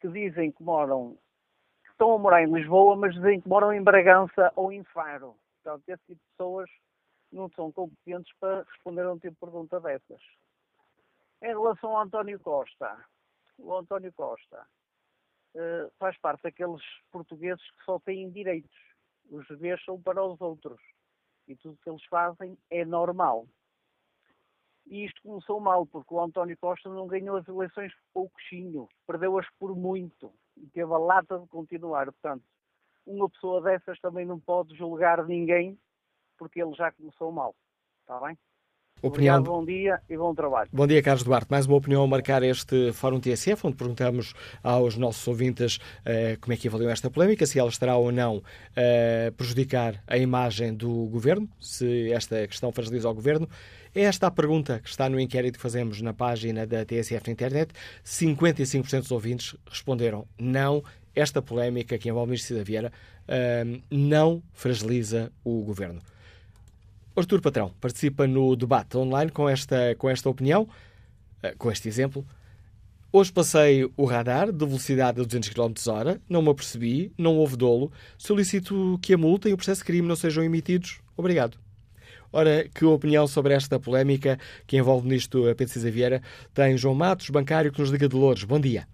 que dizem que moram, que estão a morar em Lisboa, mas dizem que moram em Bragança ou em Faro. Portanto, esse tipo de pessoas não são competentes para responder a um tipo de pergunta dessas. Em relação ao António Costa, o António Costa uh, faz parte daqueles portugueses que só têm direitos. Os deveres são para os outros. E tudo que eles fazem é normal. E isto começou mal, porque o António Costa não ganhou as eleições por pouquinho, perdeu-as por muito e teve a lata de continuar. Portanto, uma pessoa dessas também não pode julgar ninguém porque ele já começou mal. Está bem? Opinião... Obrigado, bom dia e bom trabalho. Bom dia, Carlos Duarte. Mais uma opinião a marcar este Fórum TSF, onde perguntamos aos nossos ouvintes uh, como é que avaliam esta polémica, se ela estará ou não a uh, prejudicar a imagem do Governo, se esta questão fragiliza o Governo. É esta a pergunta que está no inquérito que fazemos na página da TSF na internet. 55% dos ouvintes responderam não. Esta polémica que envolve o Ministro da Vieira uh, não fragiliza o Governo. Artur Patrão participa no debate online com esta, com esta opinião, eh, com este exemplo. Hoje passei o radar de velocidade a 200 km h não me apercebi, não houve dolo. Solicito que a multa e o processo de crime não sejam emitidos. Obrigado. Ora, que opinião sobre esta polémica que envolve nisto a Pedro Cisa Vieira tem João Matos, bancário, que nos liga de Louros. Bom dia.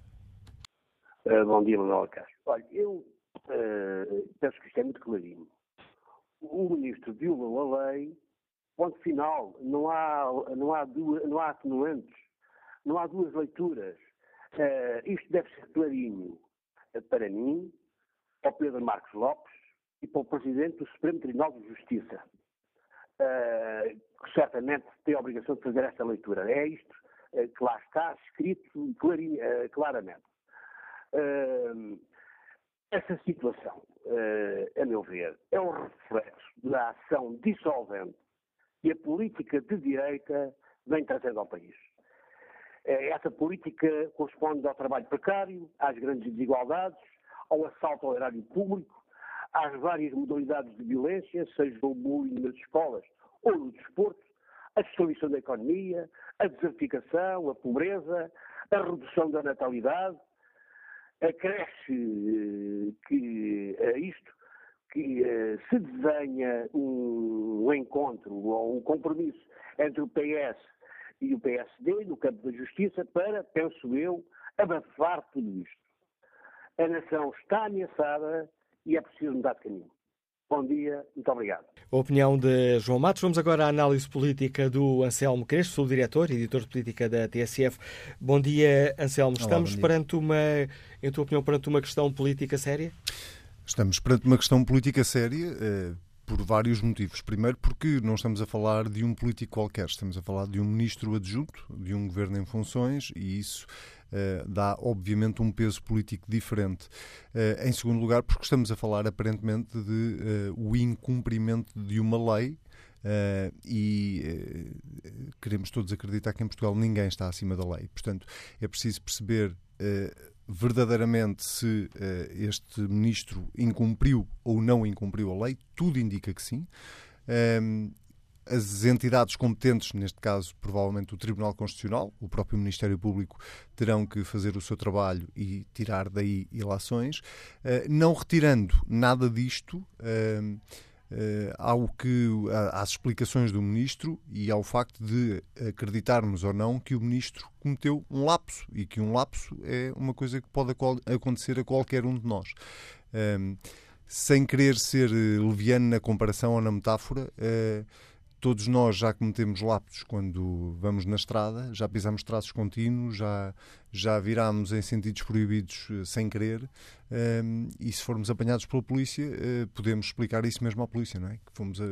Uh, bom dia, Manuel Castro. Olha, eu uh, penso que isto é muito clarinho o ministro violou a lei, ponto final, não há, não há, duas, não há atenuantes, não há duas leituras. Uh, isto deve ser clarinho uh, para mim, para o Pedro Marcos Lopes e para o Presidente do Supremo Tribunal de Justiça, uh, que certamente tem a obrigação de fazer esta leitura. É isto que lá está escrito clarinho, claramente. essa situação a meu ver, é um reflexo da ação dissolvente que a política de direita vem trazendo ao país. Uh, essa política corresponde ao trabalho precário, às grandes desigualdades, ao assalto ao erário público, às várias modalidades de violência, seja o bullying nas escolas ou no desporto, a destruição da economia, a desertificação, a pobreza, a redução da natalidade, acresce eh, que a isto que uh, se desenha um, encontro ou um compromisso entre o PS e o PSD no campo da justiça para, penso eu, abafar tudo isto. A nação está ameaçada e é preciso mudar de caminho. Bom dia, muito obrigado. A opinião de João Matos. Vamos agora à análise política do Anselmo Crespo, subdiretor e editor de política da TSF. Bom dia, Anselmo. Estamos Olá, perante uma, em tua opinião, perante uma questão política séria? Estamos perante uma questão política séria. Eh, por vários motivos. Primeiro, porque não estamos a falar de um político qualquer, estamos a falar de um ministro adjunto, de um governo em funções, e isso uh, dá, obviamente, um peso político diferente. Uh, em segundo lugar, porque estamos a falar, aparentemente, de uh, o incumprimento de uma lei. e queremos todos acreditar que em Portugal ninguém está acima da lei. Portanto, é preciso perceber verdadeiramente se uh, este ministro incumpriu ou não incumpriu a lei, tudo indica que sim. Um, ehm, as entidades competentes, neste caso, provavelmente o Tribunal Constitucional, o próprio Ministério Público, terão que fazer o seu trabalho e tirar daí ilações. Uh, não retirando nada disto. Uh, uh, ao que às explicações do ministro e ao facto de acreditarmos ou não que o ministro cometeu um lapso e que um lapso é uma coisa que pode acontecer a qualquer um de nós. Ehm, sem querer ser eh, leviano na comparação ou na metáfora, todos nós já cometemos lapsos quando vamos na estrada, já pisamos traços contínuos, já, já virámos em sentidos proibidos uh, sem querer, um, ehm, e se formos apanhados pela polícia, uh, podemos explicar isso mesmo à polícia, não é? Que fomos a,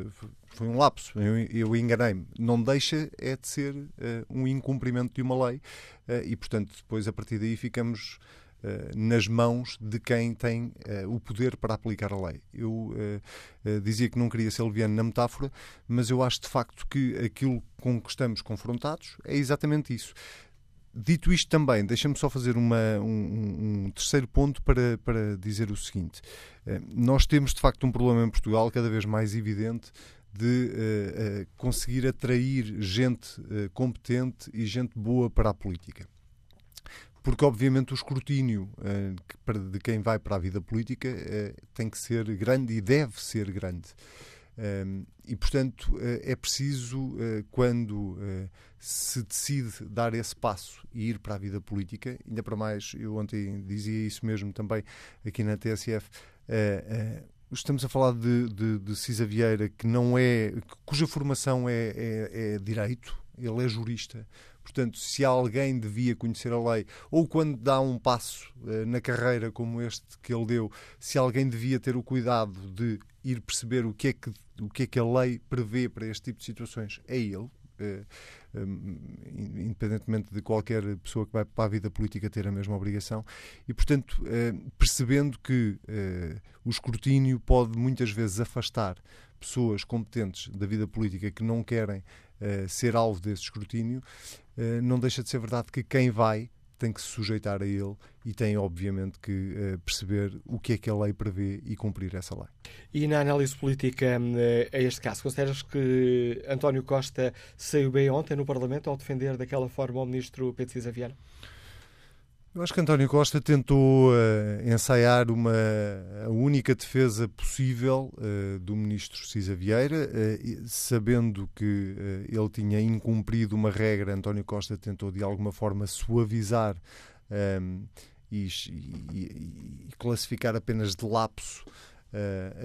foi um lapso, eu, eu enganei-me. Não deixa é de ser uh, um incumprimento de uma lei, e portanto depois a partir daí ficamos nas mãos de quem tem o poder para aplicar a lei. Eu dizia que não queria ser leviano na metáfora, mas eu acho de facto que aquilo com que estamos confrontados é exatamente isso. Dito isto também, deixa-me só fazer uma, um, um, terceiro ponto para, para dizer o seguinte. Nós temos, de facto, um problema em Portugal cada vez mais evidente de uh, uh, conseguir atrair gente uh, competente e gente boa para a política. Porque, obviamente, o escrutínio de quem vai para a vida política tem que ser grande e deve ser grande. e, portanto, é preciso, quando se decide dar esse passo e ir para a vida política, ainda para mais, eu ontem dizia isso mesmo também aqui na TSF, Estamos a falar de, de, de Cisa Vieira, que não é, cuja formação é, é, é direito, ele é jurista. Portanto, se alguém devia conhecer a lei, ou quando dá um passo uh, na carreira como este que ele deu, se alguém devia ter o cuidado de ir perceber o que é que, o que, é que a lei prevê para este tipo de situações, é ele. Uh, independentemente de qualquer pessoa que vai para a vida política ter a mesma obrigação. E, portanto, eh, percebendo que eh, o escrutínio pode muitas vezes afastar pessoas competentes da vida política que não querem eh, ser alvo desse escrutínio, não deixa de ser verdade que quem vai tem que se sujeitar a ele e tem, obviamente, que uh, perceber o que é que a lei prevê e cumprir essa lei. E na análise política uh, a este caso, consideras que António Costa saiu bem ontem no Parlamento ao defender daquela forma o ministro Pedro Cisa Vieira? Eu acho que António Costa tentou uh, ensaiar uma a única defesa possível uh, do ministro Cisa Vieira, uh, sabendo que ele tinha incumprido uma regra. António Costa tentou de alguma forma suavizar um, ehm, e, e, e, classificar apenas de lapso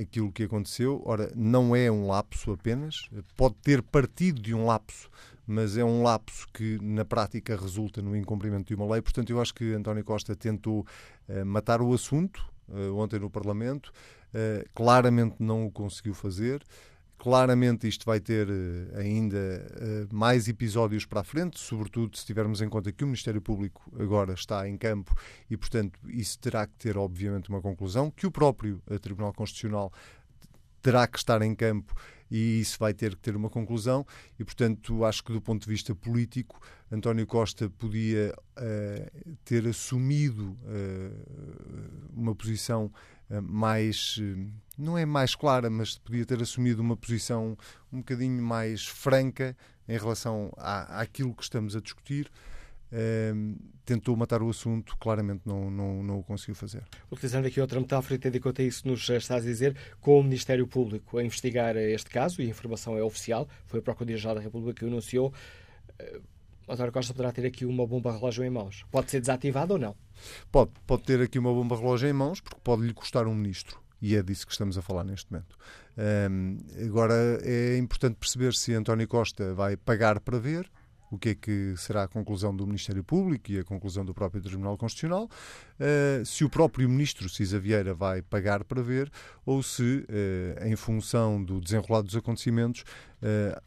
aquilo que aconteceu. Ora, não é um lapso apenas, pode ter partido de um lapso mas é um lapso que na prática resulta no incumprimento de uma lei. Portanto, eu acho que António Costa tentou uh, matar o assunto uh, ontem no Parlamento, uh, claramente não o conseguiu fazer. Claramente isto vai ter ainda mais episódios para a frente, sobretudo se tivermos em conta que o Ministério Público agora está em campo e, portanto, isso terá que ter, obviamente, uma conclusão, que o próprio Tribunal Constitucional terá que estar em campo e isso vai ter que ter uma conclusão. E, portanto, acho que do ponto de vista político, António Costa podia uh, ter assumido uh, uma posição uh, mais, não é mais clara, mas podia ter assumido uma posição um bocadinho mais franca em relação à, àquilo que estamos a discutir tentou matar o assunto, claramente não, não, não o conseguiu fazer. Utilizando aqui outra metáfora, tendo em conta isso, nos estás a dizer, com o Ministério Público a investigar este caso, e a informação é oficial, foi a Procuradoria-Geral da República que o anunciou, uh, António Costa poderá ter aqui uma bomba relógio em mãos. Pode ser desativada ou não? Pode, pode ter aqui uma bomba relógio em mãos, porque pode lhe custar um ministro. E é disso que estamos a falar neste momento. Um, agora é importante perceber se António Costa vai pagar para ver, o que é que será a conclusão do Ministério Público e a conclusão do próprio Tribunal Constitucional, uh, se o próprio Ministro Cisa Vieira vai pagar para ver ou se, uh, em função do desenrolar dos acontecimentos, uh,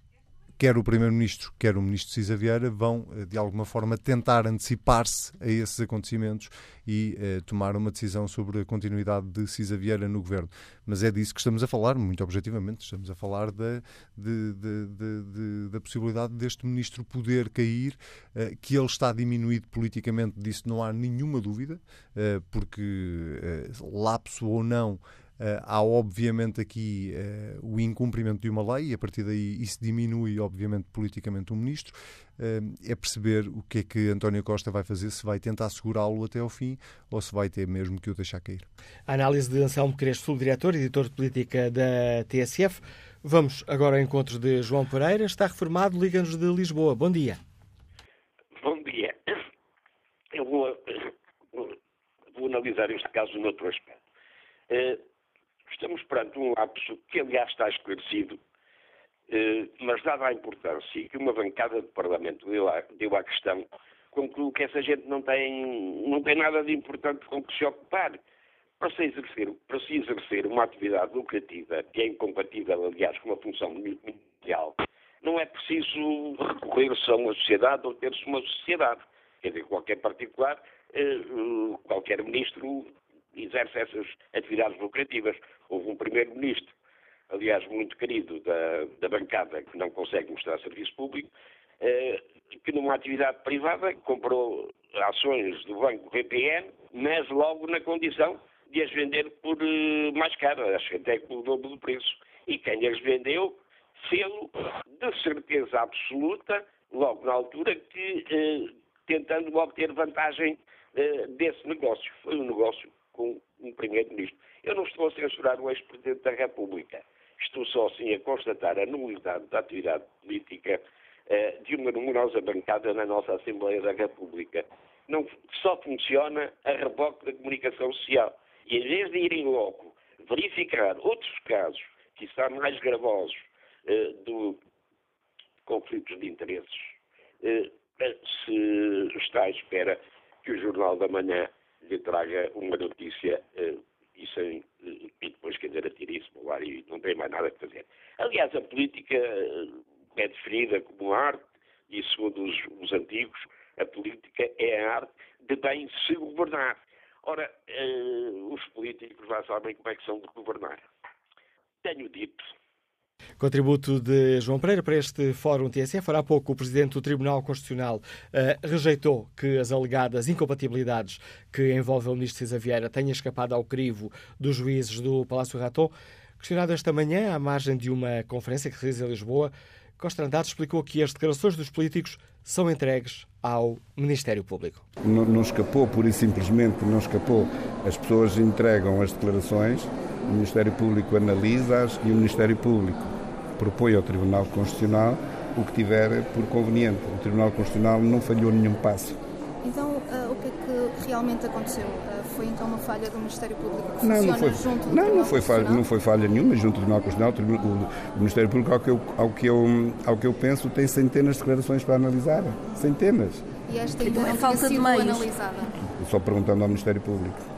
quer o Primeiro-Ministro, quer o Ministro Cisa Vieira vão, eh, de alguma forma, tentar antecipar-se a esses acontecimentos e eh, tomar uma decisão sobre a continuidade de Cisa Vieira no Governo. Mas é disso que estamos a falar, muito objetivamente. Estamos a falar da, de, de, de, da possibilidade deste Ministro poder cair, eh, que ele está diminuído politicamente, disso não há nenhuma dúvida, eh, porque eh, lapso ou não Uh, há obviamente aqui uh, o incumprimento de uma lei e a partir daí isso diminui obviamente politicamente o ministro. Uh, é perceber o que é que António Costa vai fazer, se vai tentar segurá-lo até ao fim ou se vai ter mesmo que o deixar cair. A análise de Anselmo Crespo, diretor e editor de política da TSF. Vamos agora ao encontro de João Pereira, está reformado, liga-nos de Lisboa. Bom dia. Bom dia. Eu vou, vou analisar este caso noutro aspecto. Estamos perante um lapso que, aliás, está esclarecido, eh, mas dada a importância que uma bancada do Parlamento deu à, questão, concluo que essa gente não tem, não tem nada de importante com que se ocupar. Para se, exercer, para se exercer uma atividade lucrativa, que é incompatível, aliás, com uma função mundial, não é preciso recorrer-se a uma sociedade ou ter-se uma sociedade. Quer dizer, qualquer particular qualquer ministro exerce essas atividades lucrativas. Houve um primeiro-ministro, aliás, muito querido da, da bancada, que não consegue mostrar serviço público, que numa atividade privada comprou ações do banco VPN, mas logo na condição de as vender por mais caro, acho que até pelo dobro do preço. E quem as vendeu fê-lo de certeza absoluta, logo na altura, que eh, tentando obter vantagem eh, desse negócio. Foi um negócio com um primeiro-ministro. Eu não estou a censurar o ex-presidente da República. Estou só, sim, a constatar a nulidade da atividade política eh, de uma numerosa bancada na nossa Assembleia da República. Não, só funciona a reboque da comunicação social. E em vez de irem logo verificar outros casos que são mais gravosos eh, do conflitos de interesses, eh, se está à espera que o Jornal da Manhã lhe traga uma notícia eh, e, sem, e depois, quer dizer, atire isso para ar e não tem mais nada a fazer. Aliás, a política é definida como arte e, segundo os, os antigos, a política é a arte de bem se governar. Ora, os políticos já sabem como é que são de governar. Tenho dito Contributo de João Pereira para este Fórum TSF. Há pouco, o Presidente do Tribunal Constitucional uh, rejeitou que as alegadas incompatibilidades que envolvem o Ministro César Vieira tenham escapado ao crivo dos juízes do Palácio Raton. Questionado esta manhã, à margem de uma conferência que se realiza em Lisboa, Costa Andrade explicou que as declarações dos políticos são entregues ao Ministério Público. Não, não escapou, pura e simplesmente não escapou. As pessoas entregam as declarações, o Ministério Público analisa-as e o Ministério Público propõe ao Tribunal Constitucional o que tiver por conveniente. O Tribunal Constitucional não falhou nenhum passo. Então, uh, o que é que realmente aconteceu? Uh, foi então uma falha do Ministério Público que não, não foi, junto do não, não foi falha, não foi falha nenhuma junto do Tribunal Constitucional. O, o Ministério Público, ao que, eu, ao, que eu, ao que eu penso, tem centenas de declarações para analisar. Centenas. E esta ainda não falta de meios. analisada? Só perguntando ao Ministério Público.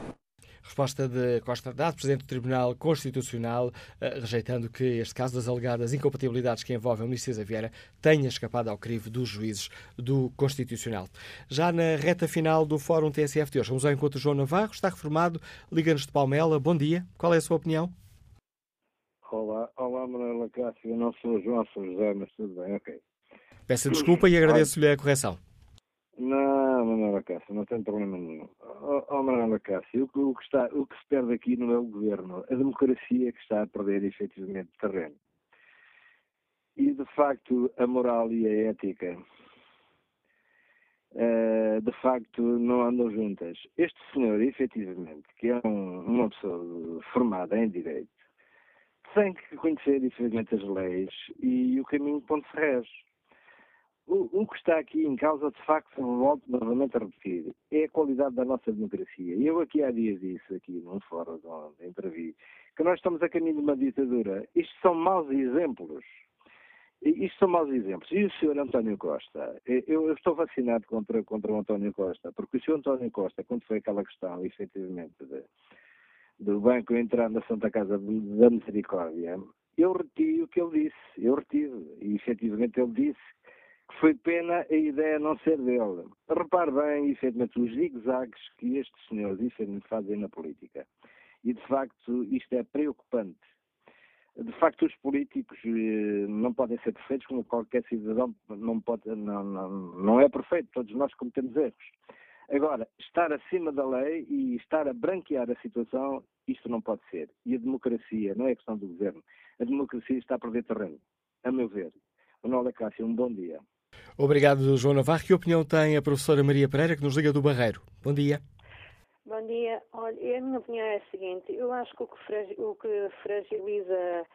Resposta de Costa Andrade, Presidente do Tribunal Constitucional, eh, rejeitando que este caso das alegadas incompatibilidades que envolvem o Ministro César Vieira tenha escapado ao crivo dos juízes do Constitucional. Já na reta final do Fórum TSF de hoje, vamos ao encontro João Navarro, está reformado, liga-nos de Palmela. Bom dia, qual é a sua opinião? Olá, olá Manuela Cássio, eu não sou João, sou José, mas tudo bem, ok. Peço desculpa e agradeço-lhe a correção. Não, Manuela Cássio, não tem problema nenhum. Oh, oh Manuela Cássio, o, o, que está, o que se perde aqui não é o governo, a democracia que está a perder efetivamente terreno. E, de facto, a moral e a ética, uh, de facto, não andam juntas. Este senhor, efetivamente, que é um, uma pessoa formada em Direito, tem que conhecer, efetivamente, as leis e o caminho para onde se rege. O, que está aqui em causa, de facto, volto novamente a repetir, é a qualidade da nossa democracia. Eu aqui há dias disse, aqui num fórum onde entrevi, que nós estamos a caminho de uma ditadura. Isto são maus exemplos. Isto são maus exemplos. E o Sr. António Costa, eu, eu, estou vacinado contra, contra o António Costa, porque o Sr. António Costa, quando foi aquela questão, efetivamente, de, do banco entrar na Santa Casa da Misericórdia, eu reti o que ele disse. Eu retive. E, efetivamente, ele disse foi pena a ideia não ser dele. Repare bem, efetivamente, os zigue-zagues que estes senhores, efetivamente, fazem na política. E, de facto, isto é preocupante. De facto, os políticos eh, não podem ser perfeitos, como qualquer cidadão não, pode, não, não, não é perfeito, todos nós cometemos erros. Agora, estar acima da lei e estar a branquear a situação, isto não pode ser. E a democracia, não é questão do governo, a democracia está a perder terreno, a meu ver. Manuel Cássio, um bom dia. Obrigado, João Navarro. Que opinião tem a professora Maria Pereira, que nos liga do Barreiro? Bom dia. Bom dia. Olha, a minha opinião é a seguinte: eu acho que o que, fragiliza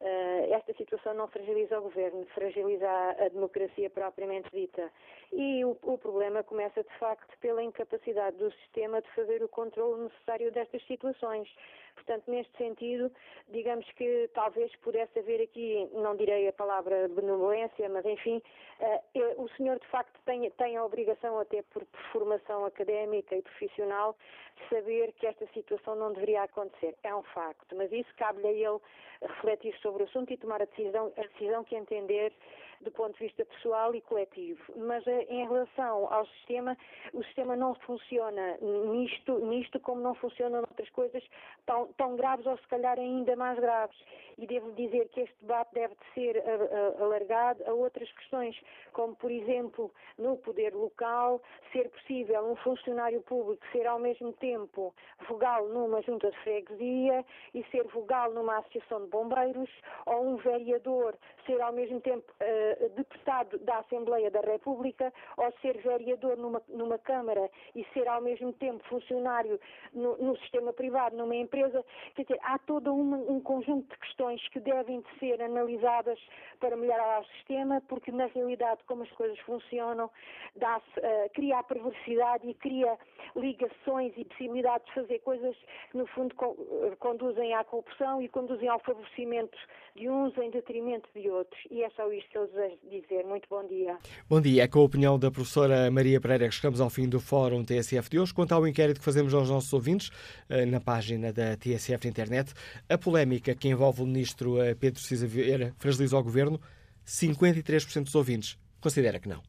esta situação não fragiliza o governo, fragiliza a, a democracia propriamente dita. E o, o, problema começa, de facto, pela incapacidade do sistema de fazer o controle necessário destas situações. Portanto, neste sentido, digamos que talvez pudesse haver aqui, não direi a palavra benevolência, mas enfim, uh, o senhor, de facto, tem, tem a obrigação, até por, por formação académica e profissional, de saber que esta situação não deveria acontecer. É um facto, mas isso cabe-lhe a ele refletir sobre sobre o assunto e tomar a decisão, a decisão que entender do ponto de vista pessoal e coletivo. Mas eh, em relação ao sistema, o sistema não funciona nisto, nisto como não funciona noutras coisas tão, tão graves ou se calhar ainda mais graves. E devo dizer que este debate deve ser eh, eh, alargado a outras questões, como por exemplo no poder local, ser possível um funcionário público ser ao mesmo tempo vogal numa junta de freguesia e ser vogal numa associação de bombeiros, ou um vereador ser ao mesmo tempo uh, deputado da Assembleia da República, ou ser vereador numa, numa Câmara e ser ao mesmo tempo funcionário no, no sistema privado, numa empresa. Quer dizer, há todo um, um conjunto de questões que devem de ser analisadas para melhorar o sistema, porque na realidade, como as coisas funcionam, uh, cria a perversidade e cria ligações e possibilidades de fazer coisas que, no fundo, co conduzem à corrupção e conduzem ao favorecimento de uns em detrimento de outros. E é só isto que eu desejo dizer. Muito bom dia. Bom dia. É com a opinião da professora Maria Pereira que chegamos ao fim do Fórum TSF de hoje. Quanto ao inquérito que fazemos aos nossos ouvintes, eh, na página da TSF na internet, a polémica que envolve o ministro eh, Pedro Cisa Vieira fragilizou o governo, 53% dos ouvintes considera que não.